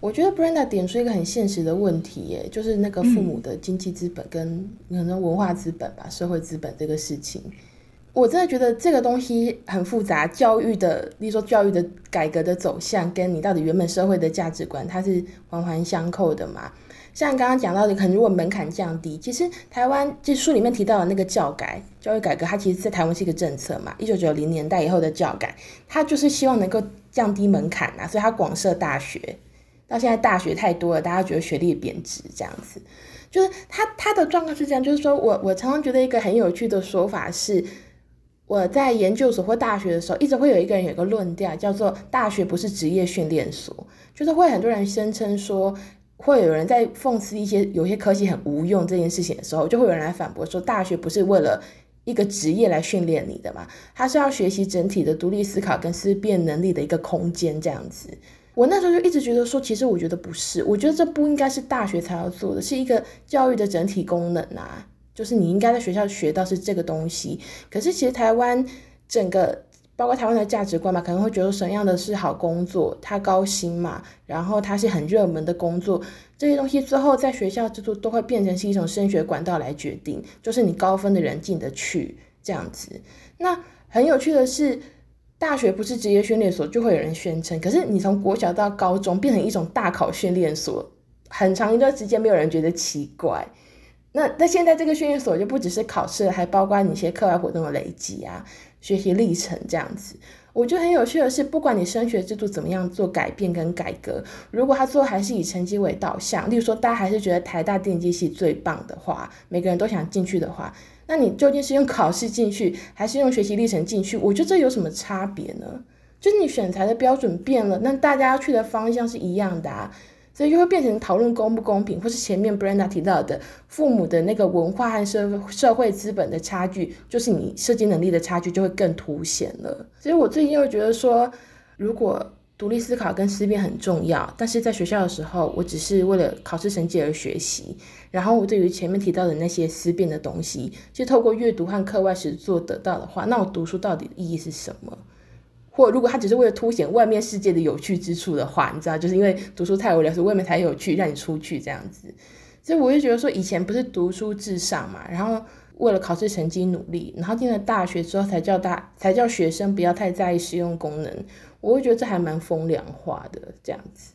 我觉得 Brenda 点出一个很现实的问题，耶，就是那个父母的经济资本跟可能文化资本吧，社会资本这个事情，我真的觉得这个东西很复杂。教育的，例如说教育的改革的走向，跟你到底原本社会的价值观，它是环环相扣的嘛。像刚刚讲到的，可能如果门槛降低，其实台湾就书里面提到的那个教改、教育改革，它其实在台湾是一个政策嘛。一九九零年代以后的教改，它就是希望能够降低门槛啊，所以它广设大学。到现在大学太多了，大家觉得学历贬值，这样子，就是他他的状况是这样，就是说我我常常觉得一个很有趣的说法是，我在研究所或大学的时候，一直会有一个人有一个论调，叫做大学不是职业训练所，就是会很多人声称说，会有人在讽刺一些有些科技很无用这件事情的时候，就会有人来反驳说，大学不是为了一个职业来训练你的嘛，它是要学习整体的独立思考跟思辨能力的一个空间，这样子。我那时候就一直觉得说，其实我觉得不是，我觉得这不应该是大学才要做的，是一个教育的整体功能啊，就是你应该在学校学到是这个东西。可是其实台湾整个，包括台湾的价值观嘛，可能会觉得什么样的是好工作，它高薪嘛，然后它是很热门的工作，这些东西最后在学校制度都会变成是一种升学管道来决定，就是你高分的人进得去这样子。那很有趣的是。大学不是职业训练所，就会有人宣称。可是你从国小到高中变成一种大考训练所，很长一段时间没有人觉得奇怪。那那现在这个训练所就不只是考试，还包括你一些课外活动的累积啊，学习历程这样子。我觉得很有趣的是，不管你升学制度怎么样做改变跟改革，如果他最后还是以成绩为导向，例如说大家还是觉得台大电机系最棒的话，每个人都想进去的话，那你究竟是用考试进去，还是用学习历程进去？我觉得这有什么差别呢？就是你选材的标准变了，那大家要去的方向是一样的啊。所以就会变成讨论公不公平，或是前面 Brenda 提到的父母的那个文化和社社会资本的差距，就是你设计能力的差距就会更凸显了。所以我最近又觉得说，如果独立思考跟思辨很重要，但是在学校的时候，我只是为了考试成绩而学习，然后我对于前面提到的那些思辨的东西，就透过阅读和课外实作得到的话，那我读书到底的意义是什么？或如果他只是为了凸显外面世界的有趣之处的话，你知道，就是因为读书太无聊，所以外面才有趣，让你出去这样子。所以我就觉得说，以前不是读书至上嘛，然后为了考试成绩努力，然后进了大学之后才叫大才叫学生不要太在意实用功能。我会觉得这还蛮风凉话的这样子。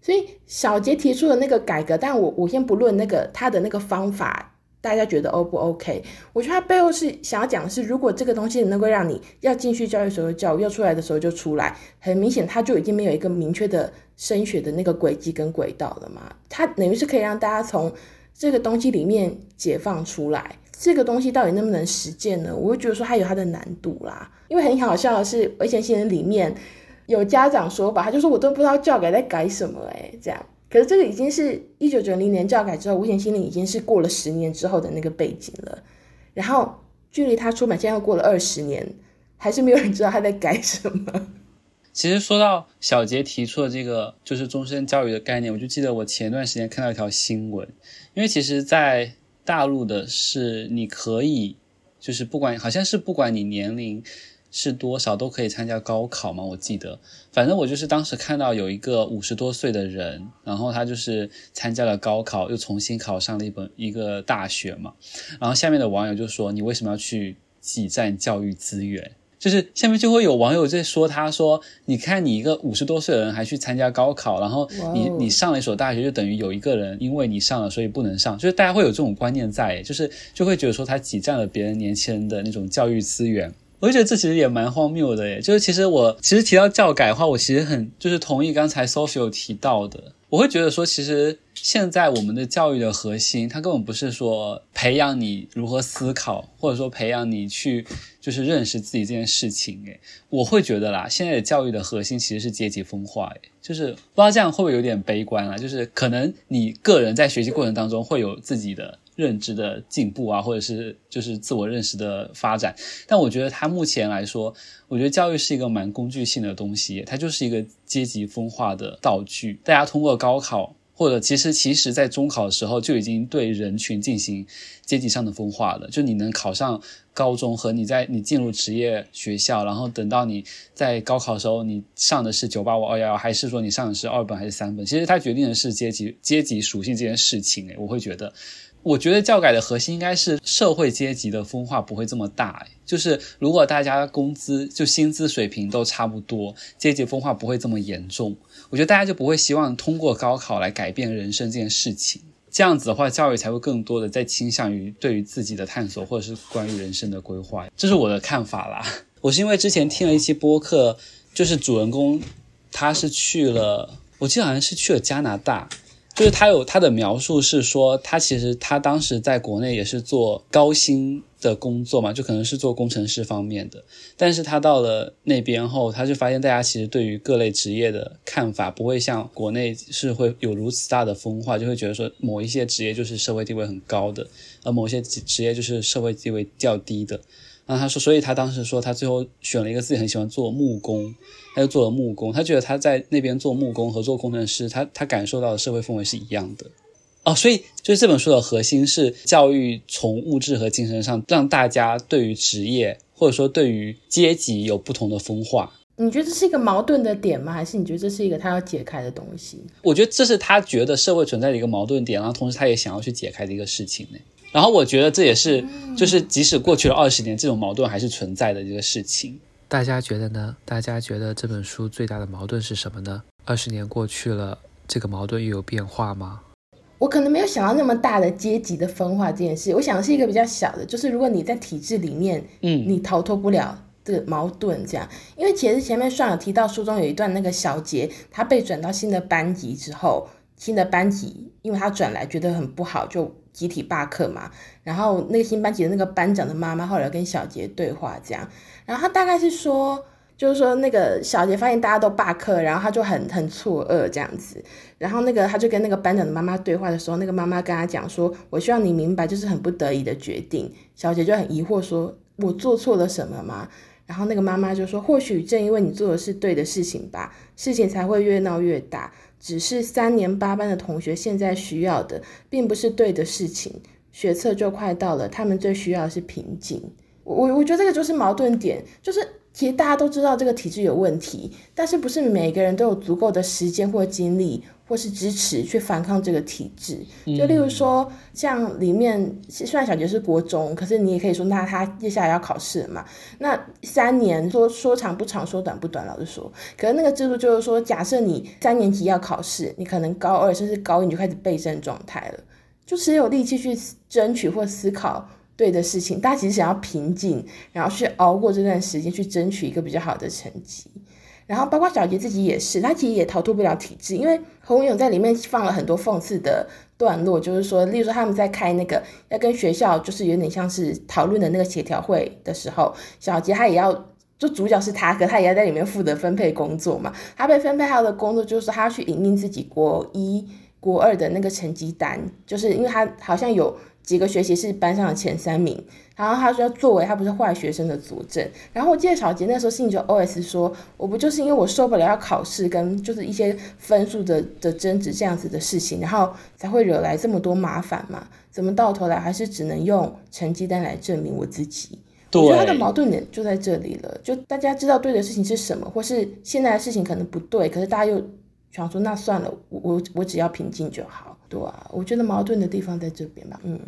所以小杰提出的那个改革，但我我先不论那个他的那个方法。大家觉得 O 不 OK？我觉得他背后是想要讲的是，如果这个东西能够让你要进去教育所的教育，要出来的时候就出来，很明显他就已经没有一个明确的升学的那个轨迹跟轨道了嘛。他等于是可以让大家从这个东西里面解放出来，这个东西到底能不能实践呢？我会觉得说它有它的难度啦。因为很好笑的是，危险新人里面有家长说吧，他就说我都不知道教改在改什么哎、欸，这样。可是这个已经是一九九零年教改之后，危险心灵已经是过了十年之后的那个背景了。然后距离他出版现在又过了二十年，还是没有人知道他在改什么。其实说到小杰提出的这个就是终身教育的概念，我就记得我前段时间看到一条新闻，因为其实，在大陆的是你可以就是不管好像是不管你年龄。是多少都可以参加高考吗？我记得，反正我就是当时看到有一个五十多岁的人，然后他就是参加了高考，又重新考上了一本一个大学嘛。然后下面的网友就说：“你为什么要去挤占教育资源？”就是下面就会有网友在说：“他说，你看你一个五十多岁的人还去参加高考，然后你你上了一所大学，就等于有一个人因为你上了，所以不能上。就是大家会有这种观念在，就是就会觉得说他挤占了别人年轻人的那种教育资源。”我就觉得这其实也蛮荒谬的耶，就是其实我其实提到教改的话，我其实很就是同意刚才 Sophie 有提到的，我会觉得说，其实现在我们的教育的核心，它根本不是说培养你如何思考，或者说培养你去就是认识自己这件事情，诶，我会觉得啦，现在的教育的核心其实是阶级分化，诶，就是不知道这样会不会有点悲观啊？就是可能你个人在学习过程当中会有自己的。认知的进步啊，或者是就是自我认识的发展，但我觉得它目前来说，我觉得教育是一个蛮工具性的东西，它就是一个阶级分化的道具。大家通过高考，或者其实其实在中考的时候就已经对人群进行阶级上的分化了。就你能考上高中和你在你进入职业学校，然后等到你在高考的时候你上的是九八五二幺幺，还是说你上的是二本还是三本，其实它决定的是阶级阶级属性这件事情。诶，我会觉得。我觉得教改的核心应该是社会阶级的分化不会这么大，就是如果大家工资就薪资水平都差不多，阶级分化不会这么严重。我觉得大家就不会希望通过高考来改变人生这件事情。这样子的话，教育才会更多的在倾向于对于自己的探索，或者是关于人生的规划。这是我的看法啦。我是因为之前听了一期播客，就是主人公他是去了，我记得好像是去了加拿大。就是他有他的描述是说，他其实他当时在国内也是做高薪的工作嘛，就可能是做工程师方面的。但是他到了那边后，他就发现大家其实对于各类职业的看法不会像国内是会有如此大的分化，就会觉得说某一些职业就是社会地位很高的，而某些职业就是社会地位较低的。然后他说，所以他当时说他最后选了一个自己很喜欢做木工，他就做了木工。他觉得他在那边做木工和做工程师，他他感受到的社会氛围是一样的。哦，所以就是这本书的核心是教育从物质和精神上让大家对于职业或者说对于阶级有不同的分化。你觉得这是一个矛盾的点吗？还是你觉得这是一个他要解开的东西？我觉得这是他觉得社会存在的一个矛盾点，然后同时他也想要去解开的一个事情呢。然后我觉得这也是，就是即使过去了二十年，这种矛盾还是存在的一个事情。大家觉得呢？大家觉得这本书最大的矛盾是什么呢？二十年过去了，这个矛盾又有变化吗？我可能没有想到那么大的阶级的分化这件事，我想的是一个比较小的，就是如果你在体制里面，嗯，你逃脱不了这个矛盾这样。因为其实前面算有提到书中有一段那个小杰，他被转到新的班级之后，新的班级因为他转来觉得很不好，就集体罢课嘛。然后那个新班级的那个班长的妈妈后来跟小杰对话这样，然后他大概是说。就是说，那个小杰发现大家都罢课，然后他就很很错愕这样子。然后那个他就跟那个班长的妈妈对话的时候，那个妈妈跟他讲说：“我希望你明白，就是很不得已的决定。”小杰就很疑惑说：“我做错了什么吗？”然后那个妈妈就说：“或许正因为你做的是对的事情吧，事情才会越闹越大。只是三年八班的同学现在需要的，并不是对的事情。学测就快到了，他们最需要的是平静。”我我觉得这个就是矛盾点，就是。其实大家都知道这个体制有问题，但是不是每个人都有足够的时间或精力，或是支持去反抗这个体制。就例如说，像里面虽然小杰是国中，可是你也可以说，那他接下来要考试了嘛？那三年说说长不长，说短不短，老实说。可是那个制度就是说，假设你三年级要考试，你可能高二甚至高一你就开始备战状态了，就只有力气去争取或思考。对的事情，大家其实想要平静，然后去熬过这段时间，去争取一个比较好的成绩。然后包括小杰自己也是，他其实也逃脱不了体制，因为洪永在里面放了很多讽刺的段落，就是说，例如说他们在开那个要跟学校就是有点像是讨论的那个协调会的时候，小杰他也要，就主角是他，可他也要在里面负责分配工作嘛。他被分配他的工作就是他要去影印自己国一、国二的那个成绩单，就是因为他好像有。几个学习是班上的前三名，然后他说要作为他不是坏学生的佐证。然后我记得小杰那时候心里就 OS 说：“我不就是因为我受不了要考试跟就是一些分数的的争执这样子的事情，然后才会惹来这么多麻烦嘛？怎么到头来还是只能用成绩单来证明我自己？我觉得他的矛盾点就在这里了。就大家知道对的事情是什么，或是现在的事情可能不对，可是大家又想说那算了，我我我只要平静就好。”对啊，我觉得矛盾的地方在这边吧。嗯，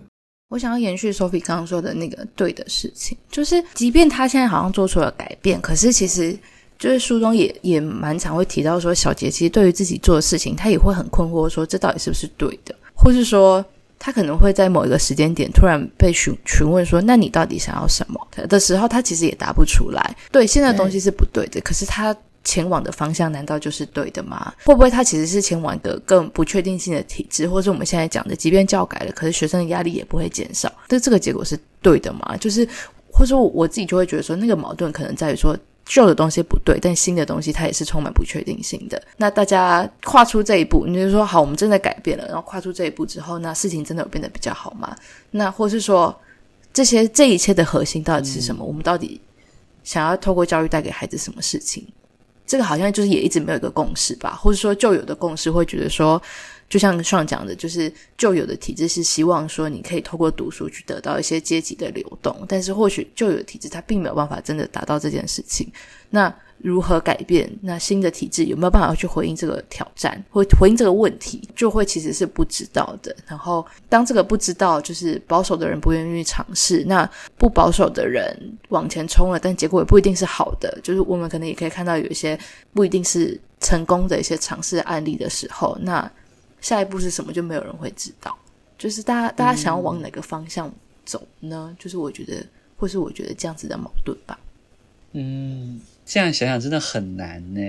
我想要延续 Sophie 刚刚说的那个对的事情，就是即便他现在好像做出了改变，可是其实就是书中也也蛮常会提到说，小杰其实对于自己做的事情，他也会很困惑，说这到底是不是对的，或是说他可能会在某一个时间点突然被询询问说，那你到底想要什么的时候，他其实也答不出来。对，现在东西是不对的，可是他。前往的方向难道就是对的吗？会不会它其实是前往一个更不确定性的体制，或者是我们现在讲的，即便教改了，可是学生的压力也不会减少？但这个结果是对的吗？就是，或者说我自己就会觉得说，那个矛盾可能在于说，旧的东西不对，但新的东西它也是充满不确定性的。那大家跨出这一步，你就说好，我们真的改变了，然后跨出这一步之后，那事情真的有变得比较好吗？那或是说，这些这一切的核心到底是什么？嗯、我们到底想要透过教育带给孩子什么事情？这个好像就是也一直没有一个共识吧，或者说旧有的共识会觉得说，就像上讲的，就是旧有的体制是希望说你可以透过读书去得到一些阶级的流动，但是或许旧有的体制它并没有办法真的达到这件事情。那如何改变？那新的体制有没有办法去回应这个挑战，或回应这个问题？就会其实是不知道的。然后，当这个不知道，就是保守的人不愿意尝试，那不保守的人往前冲了，但结果也不一定是好的。就是我们可能也可以看到有一些不一定是成功的一些尝试案例的时候，那下一步是什么，就没有人会知道。就是大家大家想要往哪个方向走呢？就是我觉得，或是我觉得这样子的矛盾吧。嗯。这样想想真的很难呢。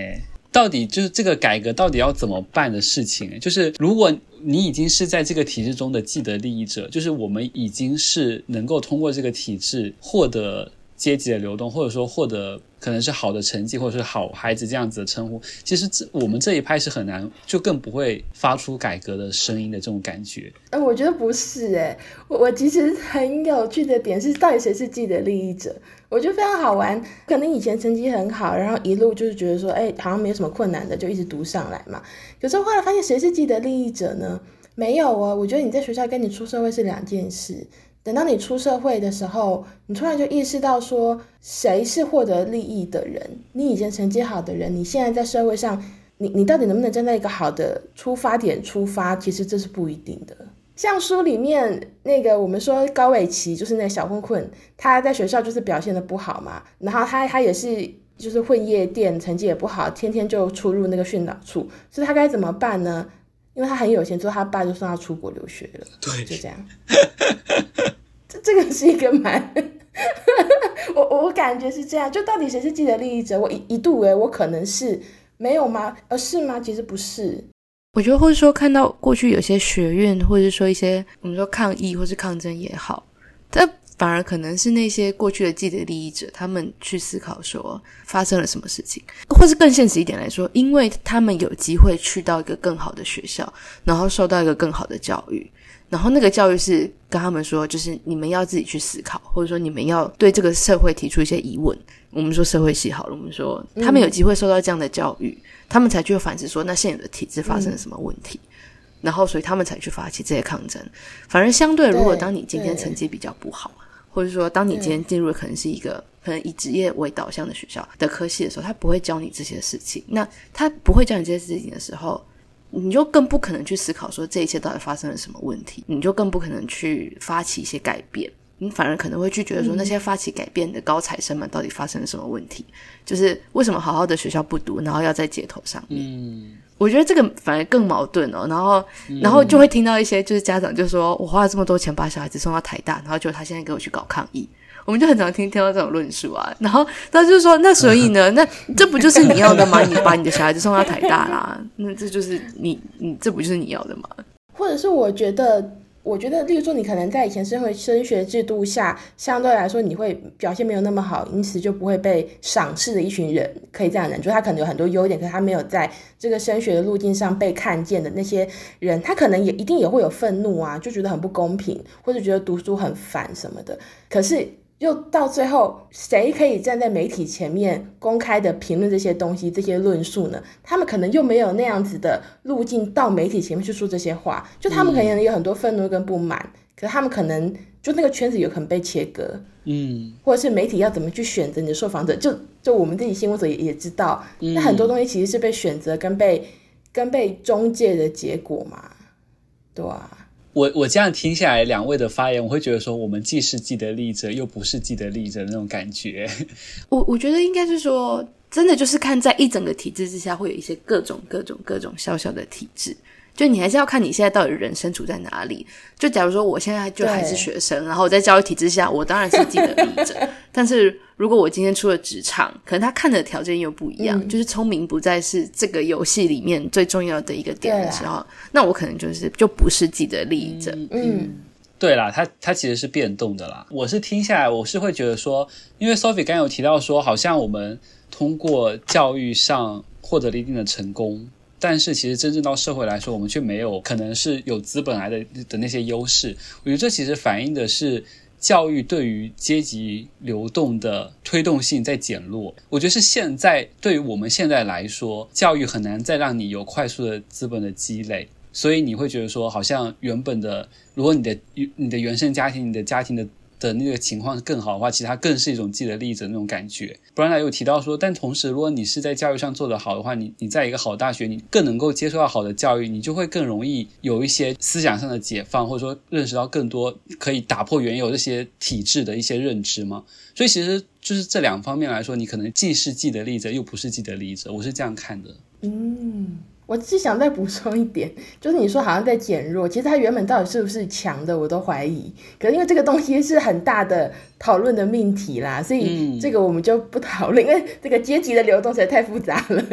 到底就是这个改革到底要怎么办的事情？就是如果你已经是在这个体制中的既得利益者，就是我们已经是能够通过这个体制获得阶级的流动，或者说获得可能是好的成绩，或者是好孩子这样子的称呼。其实这我们这一派是很难，就更不会发出改革的声音的这种感觉。呃，我觉得不是诶，我我其实很有趣的点是，到底谁是既得利益者？我觉得非常好玩，可能以前成绩很好，然后一路就是觉得说，哎，好像没有什么困难的，就一直读上来嘛。可是后来发现，谁是既得利益者呢？没有啊。我觉得你在学校跟你出社会是两件事。等到你出社会的时候，你突然就意识到说，谁是获得利益的人？你以前成绩好的人，你现在在社会上，你你到底能不能站在一个好的出发点出发？其实这是不一定的。像书里面那个，我们说高伟奇就是那个小混混，他在学校就是表现的不好嘛，然后他他也是就是混夜店，成绩也不好，天天就出入那个训导处，所以他该怎么办呢？因为他很有钱，之后他爸就送他出国留学了，对，就这样。这个是一个蛮，我我感觉是这样，就到底谁是既得利益者？我一一度诶，我可能是没有吗？呃，是吗？其实不是。我觉得，或者说看到过去有些学院，或者说一些我们说抗议或是抗争也好，但反而可能是那些过去的既得利益者，他们去思考说发生了什么事情，或是更现实一点来说，因为他们有机会去到一个更好的学校，然后受到一个更好的教育。然后那个教育是跟他们说，就是你们要自己去思考，或者说你们要对这个社会提出一些疑问。我们说社会系好了，我们说他们有机会受到这样的教育，嗯、他们才去反思说，那现有的体制发生了什么问题，嗯、然后所以他们才去发起这些抗争。反而相对，如果当你今天成绩比较不好，或者说当你今天进入的可能是一个可能以职业为导向的学校的科系的时候，他不会教你这些事情。那他不会教你这些事情的时候。你就更不可能去思考说这一切到底发生了什么问题，你就更不可能去发起一些改变，你反而可能会去觉得说那些发起改变的高材生们到底发生了什么问题？就是为什么好好的学校不读，然后要在街头上面？嗯，我觉得这个反而更矛盾哦。然后，然后就会听到一些就是家长就说：“我花了这么多钱把小孩子送到台大，然后就他现在给我去搞抗议。”我们就很常听听到这种论述啊，然后他就说：“那所以呢？那这不就是你要的吗？你把你的小孩子送到台大啦，那这就是你你这不就是你要的吗？”或者是我觉得，我觉得，例如说，你可能在以前升回升学制度下，相对来说你会表现没有那么好，因此就不会被赏识的一群人，可以这样讲，就是他可能有很多优点，可是他没有在这个升学的路径上被看见的那些人，他可能也一定也会有愤怒啊，就觉得很不公平，或者觉得读书很烦什么的。可是。又到最后，谁可以站在媒体前面公开的评论这些东西、这些论述呢？他们可能又没有那样子的路径到媒体前面去说这些话，就他们可能有很多愤怒跟不满，嗯、可是他们可能就那个圈子有可能被切割，嗯，或者是媒体要怎么去选择你的受访者，就就我们自己新闻者也也知道，那、嗯、很多东西其实是被选择跟被跟被中介的结果嘛，对啊。我我这样听下来，两位的发言，我会觉得说，我们既是既得利益者，又不是既得利益者那种感觉。我我觉得应该是说，真的就是看在一整个体制之下，会有一些各种各种各种小小的体制。就你还是要看你现在到底人身处在哪里。就假如说我现在就还是学生，然后我在教育体制下，我当然是既得利益者。但是如果我今天出了职场，可能他看的条件又不一样，嗯、就是聪明不再是这个游戏里面最重要的一个点的时候，那我可能就是就不是既得利益者。嗯，嗯对啦，它它其实是变动的啦。我是听下来，我是会觉得说，因为 Sophie 刚有提到说，好像我们通过教育上获得了一定的成功。但是其实真正到社会来说，我们却没有可能是有资本来的的那些优势。我觉得这其实反映的是教育对于阶级流动的推动性在减弱。我觉得是现在对于我们现在来说，教育很难再让你有快速的资本的积累，所以你会觉得说，好像原本的，如果你的你的原生家庭、你的家庭的。的那个情况更好的话，其实它更是一种既得利益者那种感觉。不然他有提到说，但同时，如果你是在教育上做得好的话，你你在一个好的大学，你更能够接受到好的教育，你就会更容易有一些思想上的解放，或者说认识到更多可以打破原有这些体制的一些认知嘛。所以其实就是这两方面来说，你可能既是既得利益者，又不是既得利益者。我是这样看的。嗯。我只想再补 充一点，就是你说好像在减弱，其实它原本到底是不是强的，我都怀疑。可是因为这个东西是很大的讨论的命题啦，所以这个我们就不讨论，因为这个阶级的流动实在太复杂了，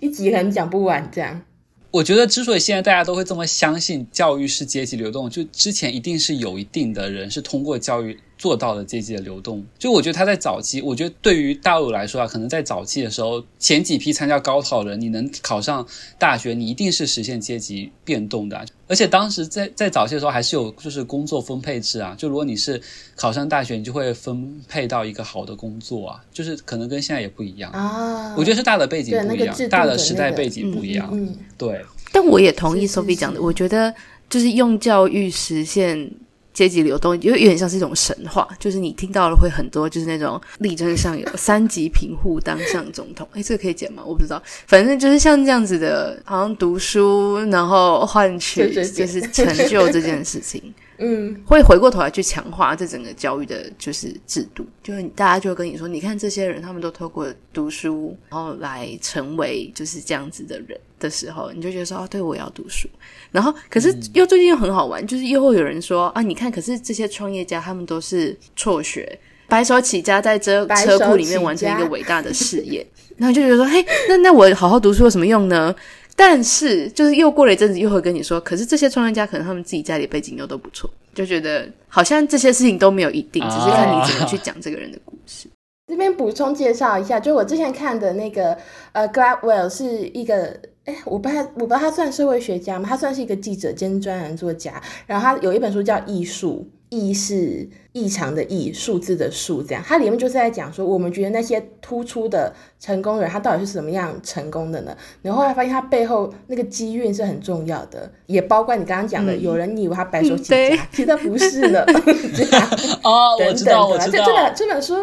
一集可能讲不完这样。我觉得之所以现在大家都会这么相信教育是阶级流动，就之前一定是有一定的人是通过教育做到了阶级的流动。就我觉得他在早期，我觉得对于大陆来说啊，可能在早期的时候，前几批参加高考的人，你能考上大学，你一定是实现阶级变动的。而且当时在在早期的时候，还是有就是工作分配制啊，就如果你是考上大学，你就会分配到一个好的工作啊，就是可能跟现在也不一样啊。我觉得是大的背景不一样，那个、大的时代背景不一样。嗯嗯嗯、对。但我也同意 Sophie 讲的，我觉得就是用教育实现阶级流动，就有点像是一种神话。就是你听到了会很多，就是那种力争上游、三级贫户当上总统。哎，这个可以剪吗？我不知道。反正就是像这样子的，好像读书然后换取就是成就这件事情。嗯，会回过头来去强化这整个教育的，就是制度，就是大家就会跟你说，你看这些人，他们都透过读书，然后来成为就是这样子的人的时候，你就觉得说，哦，对，我要读书。然后，可是又最近又很好玩，就是又会有人说，啊，你看，可是这些创业家他们都是辍学，白手起家在这车库里面完成一个伟大的事业，然后就觉得说，嘿，那那我好好读书有什么用呢？但是就是又过了一阵子，又会跟你说，可是这些创业家可能他们自己家里背景又都不错，就觉得好像这些事情都没有一定，只是看你怎么去讲这个人的故事。这边补充介绍一下，就我之前看的那个呃，Gladwell 是一个。哎，我不太，我不知道他算社会学家吗？他算是一个记者兼专栏作家。然后他有一本书叫《艺术》，异是异常的异，数字的数，这样。它里面就是在讲说，我们觉得那些突出的成功人，他到底是怎么样成功的呢？然后后来发现他背后那个机运是很重要的，也包括你刚刚讲的，嗯、有人以为他白手起家，其实他不是的。哦，我知道，我知道。这这本这本书。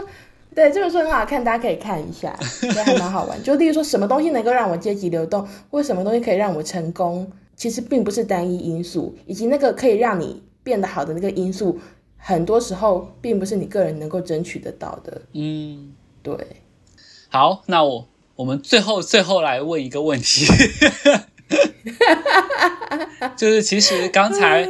对，这本书很好看，大家可以看一下，也还蛮好玩。就例如说，什么东西能够让我阶级流动，或什么东西可以让我成功，其实并不是单一因素，以及那个可以让你变得好的那个因素，很多时候并不是你个人能够争取得到的。嗯，对。好，那我我们最后最后来问一个问题，就是其实刚才。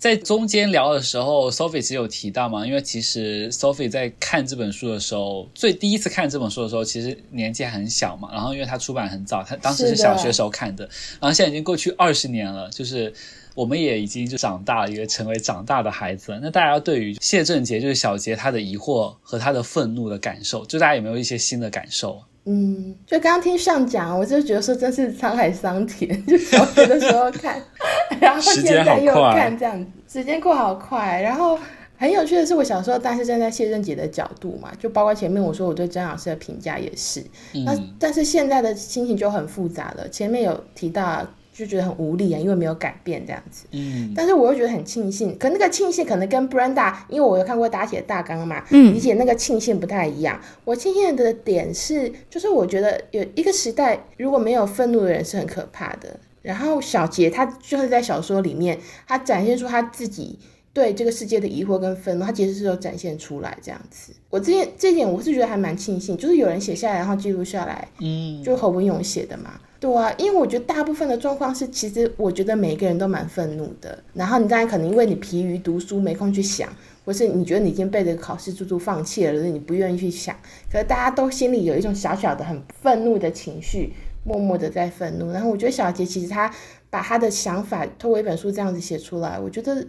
在中间聊的时候，Sophie 其实有提到嘛，因为其实 Sophie 在看这本书的时候，最第一次看这本书的时候，其实年纪很小嘛。然后因为他出版很早，他当时是小学时候看的，的然后现在已经过去二十年了，就是我们也已经就长大了，也成为长大的孩子了。那大家对于谢震杰就是小杰他的疑惑和他的愤怒的感受，就大家有没有一些新的感受？嗯，就刚刚听上讲，我就觉得说真是沧海桑田，就小学的时候看，然后现在又看这样子，时间过好快。然后很有趣的是，我小时候但是站在谢震杰的角度嘛，就包括前面我说我对张老师的评价也是，那、嗯、但是现在的心情就很复杂了。前面有提到。就觉得很无力啊，因为没有改变这样子。嗯，但是我又觉得很庆幸，可那个庆幸可能跟 Brenda，因为我有看过打写大纲嘛，嗯，理解那个庆幸不太一样。我庆幸的点是，就是我觉得有一个时代如果没有愤怒的人是很可怕的。然后小杰他就是在小说里面，他展现出他自己对这个世界的疑惑跟愤怒，他其实是有展现出来这样子。我这这一点我是觉得还蛮庆幸，就是有人写下来，然后记录下来，嗯，就侯文勇写的嘛。对啊，因为我觉得大部分的状况是，其实我觉得每个人都蛮愤怒的。然后你当然可能因为你疲于读书，没空去想，或是你觉得你已经被这个考试猪猪放弃了，所以你不愿意去想。可是大家都心里有一种小小的很愤怒的情绪，默默的在愤怒。然后我觉得小杰其实他把他的想法透过一本书这样子写出来，我觉得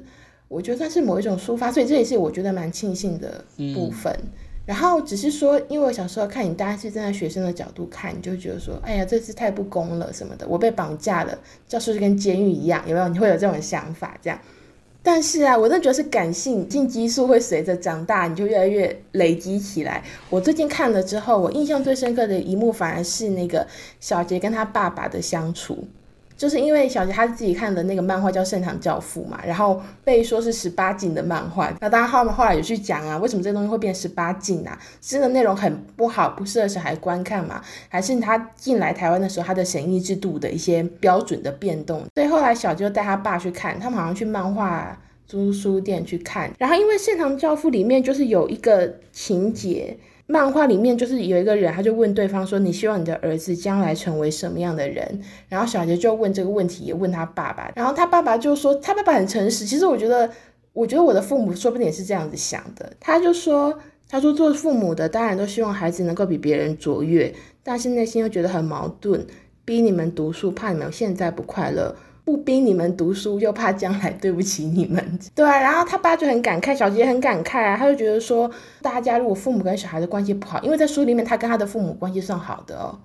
我觉得算是某一种抒发，所以这也是我觉得蛮庆幸的部分。嗯然后只是说，因为我小时候看你，大家是站在学生的角度看，你就觉得说，哎呀，这次太不公了什么的，我被绑架了，教室就跟监狱一样，有没有？你会有这种想法这样。但是啊，我真的觉得是感性性激素会随着长大，你就越来越累积起来。我最近看了之后，我印象最深刻的一幕反而是那个小杰跟他爸爸的相处。就是因为小杰他自己看的那个漫画叫《圣堂教父》嘛，然后被说是十八禁的漫画。那当然后面后来有去讲啊，为什么这东西会变十八禁啊？是的内容很不好，不适合小孩观看嘛？还是他进来台湾的时候，他的审议制度的一些标准的变动？所以后来小杰就带他爸去看，他们好像去漫画租书店去看。然后因为《圣堂教父》里面就是有一个情节。漫画里面就是有一个人，他就问对方说：“你希望你的儿子将来成为什么样的人？”然后小杰就问这个问题，也问他爸爸。然后他爸爸就说：“他爸爸很诚实。其实我觉得，我觉得我的父母说不定也是这样子想的。”他就说：“他说做父母的当然都希望孩子能够比别人卓越，但是内心又觉得很矛盾，逼你们读书，怕你们现在不快乐。”不逼你们读书，又怕将来对不起你们，对啊。然后他爸就很感慨，小杰很感慨啊，他就觉得说，大家如果父母跟小孩的关系不好，因为在书里面他跟他的父母关系算好的哦。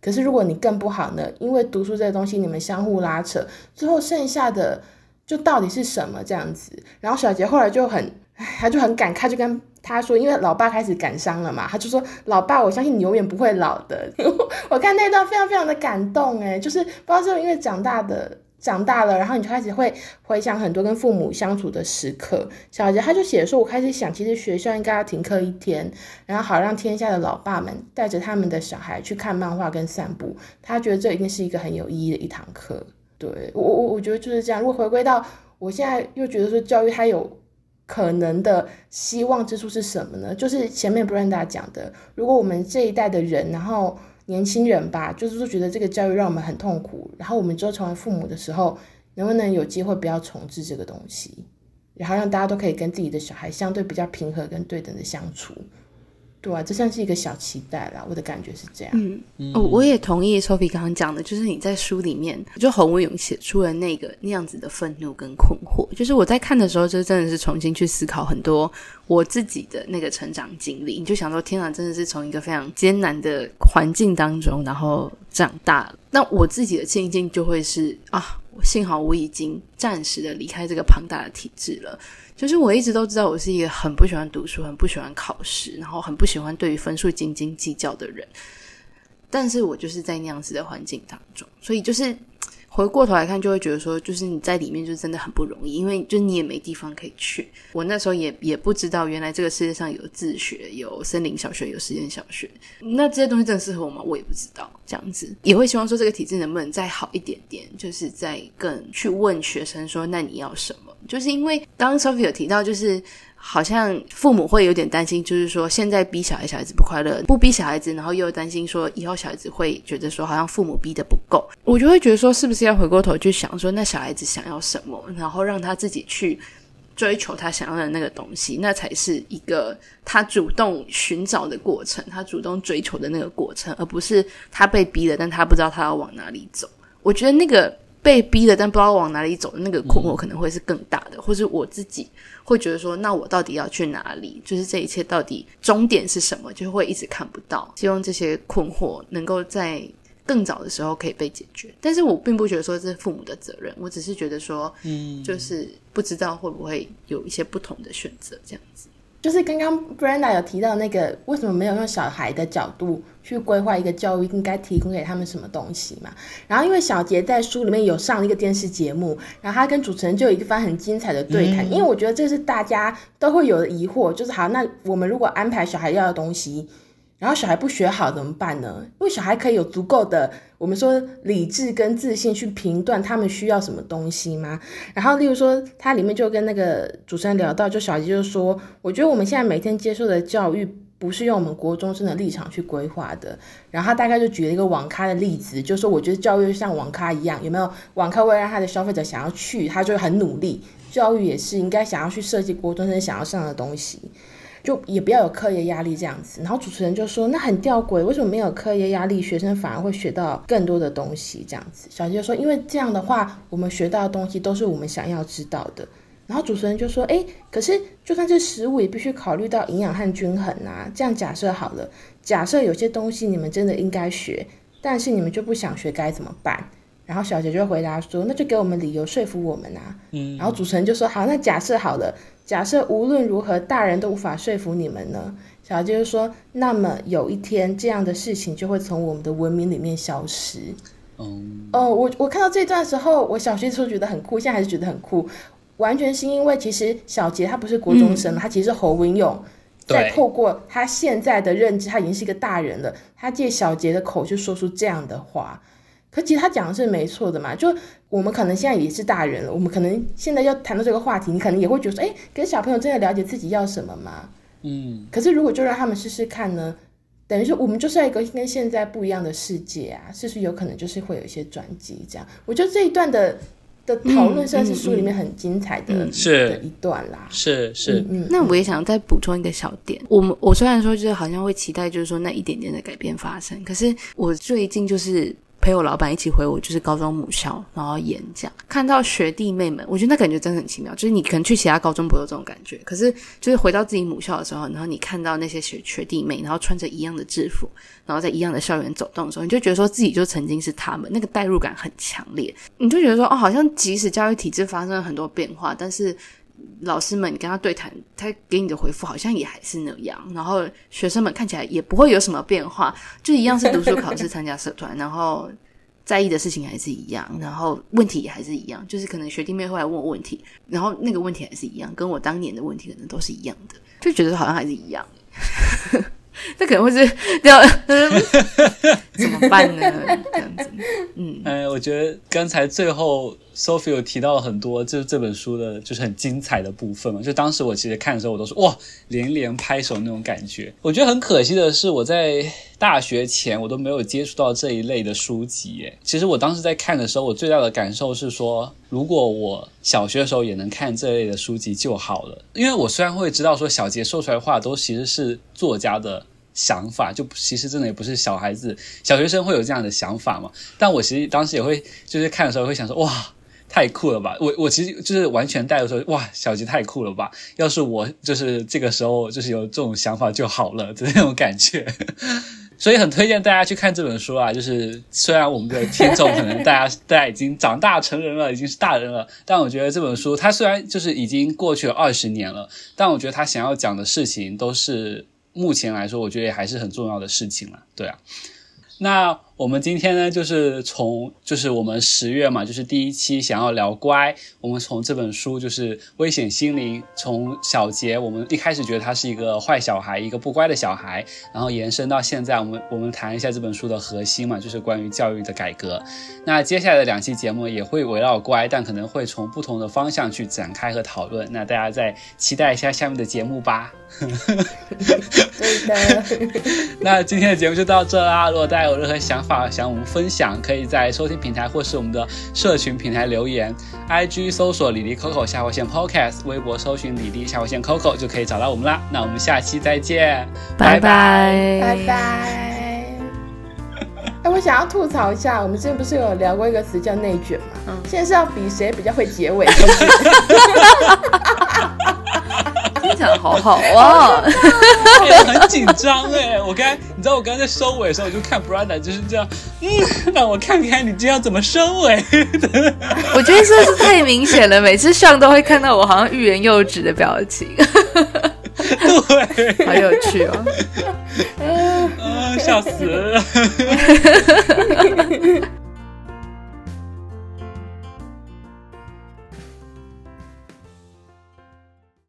可是如果你更不好呢？因为读书这个东西，你们相互拉扯，最后剩下的就到底是什么这样子？然后小杰后来就很，他就很感慨，就跟他说，因为老爸开始感伤了嘛，他就说，老爸，我相信你永远不会老的。我看那段非常非常的感动，诶，就是不知道是不是因为长大的。长大了，然后你就开始会回想很多跟父母相处的时刻。小杰他就写说：“我开始想，其实学校应该要停课一天，然后好让天下的老爸们带着他们的小孩去看漫画跟散步。他觉得这一定是一个很有意义的一堂课。”对，我我我觉得就是这样。如果回归到我现在又觉得说教育它有可能的希望之处是什么呢？就是前面 Brenda 讲的，如果我们这一代的人，然后。年轻人吧，就是说觉得这个教育让我们很痛苦，然后我们之后成为父母的时候，能不能有机会不要重置这个东西？然后让大家都可以跟自己的小孩相对比较平和跟对等的相处。对啊，这算是一个小期待啦。我的感觉是这样。嗯，哦，我也同意 Sophie 刚刚讲的，就是你在书里面，就洪文勇写出了那个那样子的愤怒跟困惑。就是我在看的时候，就真的是重新去思考很多我自己的那个成长经历。你就想说，天啊，真的是从一个非常艰难的环境当中，然后长大了。那我自己的心境就会是啊，幸好我已经暂时的离开这个庞大的体制了。就是我一直都知道，我是一个很不喜欢读书、很不喜欢考试，然后很不喜欢对于分数斤斤计较的人。但是我就是在那样子的环境当中，所以就是回过头来看，就会觉得说，就是你在里面就真的很不容易，因为就你也没地方可以去。我那时候也也不知道，原来这个世界上有自学、有森林小学、有实验小学。那这些东西真的适合我吗？我也不知道。这样子也会希望说，这个体制能不能再好一点点，就是再更去问学生说，那你要什么？就是因为刚刚 Sophie 有提到，就是好像父母会有点担心，就是说现在逼小孩，小孩子不快乐；不逼小孩子，然后又担心说以后小孩子会觉得说好像父母逼得不够。我就会觉得说，是不是要回过头去想说，那小孩子想要什么，然后让他自己去追求他想要的那个东西，那才是一个他主动寻找的过程，他主动追求的那个过程，而不是他被逼的，但他不知道他要往哪里走。我觉得那个。被逼的，但不知道往哪里走的那个困惑可能会是更大的，嗯、或是我自己会觉得说，那我到底要去哪里？就是这一切到底终点是什么？就会一直看不到。希望这些困惑能够在更早的时候可以被解决。但是我并不觉得说这是父母的责任，我只是觉得说，嗯，就是不知道会不会有一些不同的选择这样子。就是刚刚 Brenda 有提到那个，为什么没有用小孩的角度去规划一个教育应该提供给他们什么东西嘛？然后因为小杰在书里面有上一个电视节目，然后他跟主持人就有一番很精彩的对谈。嗯、因为我觉得这是大家都会有的疑惑，就是好，那我们如果安排小孩要的东西。然后小孩不学好怎么办呢？因为小孩可以有足够的，我们说理智跟自信去评断他们需要什么东西吗？然后，例如说，他里面就跟那个主持人聊到，就小杰就说，我觉得我们现在每天接受的教育不是用我们国中生的立场去规划的。然后他大概就举了一个网咖的例子，就说我觉得教育像网咖一样，有没有网咖为了让他的消费者想要去，他就很努力。教育也是应该想要去设计国中生想要上的东西。就也不要有课业压力这样子，然后主持人就说：“那很吊诡，为什么没有课业压力，学生反而会学到更多的东西？”这样子，小杰就说：“因为这样的话，我们学到的东西都是我们想要知道的。”然后主持人就说：“诶，可是就算是食物，也必须考虑到营养和均衡啊。这样假设好了，假设有些东西你们真的应该学，但是你们就不想学，该怎么办？”然后小杰就回答说：“那就给我们理由说服我们啊。”嗯，然后主持人就说：“好，那假设好了。”假设无论如何，大人都无法说服你们呢？小杰就说：“那么有一天，这样的事情就会从我们的文明里面消失。”嗯，哦，我我看到这段的时候，我小学的时候觉得很酷，现在还是觉得很酷。完全是因为其实小杰他不是国中生，嗯、他其实是侯文勇，在透过他现在的认知，他已经是一个大人了。他借小杰的口去说出这样的话。可其实他讲的是没错的嘛，就我们可能现在也是大人了，我们可能现在要谈到这个话题，你可能也会觉得说，哎，跟小朋友真的了解自己要什么吗？嗯。可是如果就让他们试试看呢，等于说我们就是要一个跟现在不一样的世界啊，是不是有可能就是会有一些转机？这样，我觉得这一段的的讨论算是书里面很精彩的，嗯嗯嗯、是的一段啦。是是，嗯，嗯那我也想再补充一个小点，我们我虽然说就是好像会期待，就是说那一点点的改变发生，可是我最近就是。陪我老板一起回我就是高中母校，然后演讲，看到学弟妹们，我觉得那感觉真的很奇妙。就是你可能去其他高中不会有这种感觉，可是就是回到自己母校的时候，然后你看到那些学学弟妹，然后穿着一样的制服，然后在一样的校园走动的时候，你就觉得说自己就曾经是他们，那个代入感很强烈。你就觉得说哦，好像即使教育体制发生了很多变化，但是老师们你跟他对谈，他给你的回复好像也还是那样。然后学生们看起来也不会有什么变化，就一样是读书考试、参加社团，然后在意的事情还是一样，然后问题也还是一样。就是可能学弟妹会来问我问题，然后那个问题还是一样，跟我当年的问题可能都是一样的，就觉得好像还是一样。这可能会是要 怎么办呢？这样子，嗯，哎，我觉得刚才最后 Sophie 有提到很多，就是这本书的，就是很精彩的部分嘛。就当时我其实看的时候，我都是哇，连连拍手那种感觉。我觉得很可惜的是，我在大学前我都没有接触到这一类的书籍。哎，其实我当时在看的时候，我最大的感受是说，如果我小学的时候也能看这类的书籍就好了。因为我虽然会知道说小杰说出来的话都其实是作家的想法，就其实真的也不是小孩子、小学生会有这样的想法嘛。但我其实当时也会就是看的时候会想说，哇，太酷了吧！我我其实就是完全带入说，哇，小吉太酷了吧！要是我就是这个时候就是有这种想法就好了 的那种感觉。所以很推荐大家去看这本书啊！就是虽然我们的听众可能大家大家已经长大成人了，已经是大人了，但我觉得这本书它虽然就是已经过去了二十年了，但我觉得他想要讲的事情都是目前来说，我觉得也还是很重要的事情了。对啊，那。我们今天呢，就是从就是我们十月嘛，就是第一期想要聊乖。我们从这本书就是《危险心灵》，从小杰，我们一开始觉得他是一个坏小孩，一个不乖的小孩，然后延伸到现在，我们我们谈一下这本书的核心嘛，就是关于教育的改革。那接下来的两期节目也会围绕乖，但可能会从不同的方向去展开和讨论。那大家再期待一下下面的节目吧。对的。那今天的节目就到这啦。如果大家有任何想法，想我们分享，可以在收听平台或是我们的社群平台留言，IG 搜索李丽 Coco 下划线 Podcast，微博搜寻李丽下划线 Coco 就可以找到我们啦。那我们下期再见，拜拜拜拜。哎，我想要吐槽一下，我们之前不是有聊过一个词叫内卷嘛？嗯，现在是要比谁比较会结尾，好好啊，很紧张哎！我刚才你知道我刚才在收尾的时候，我就看 Brother 就是这样，嗯，让我看看你今天要怎么收尾。我觉得这是太明显了，每次上都会看到我好像欲言又止的表情。对，好有趣哦，嗯，笑死了。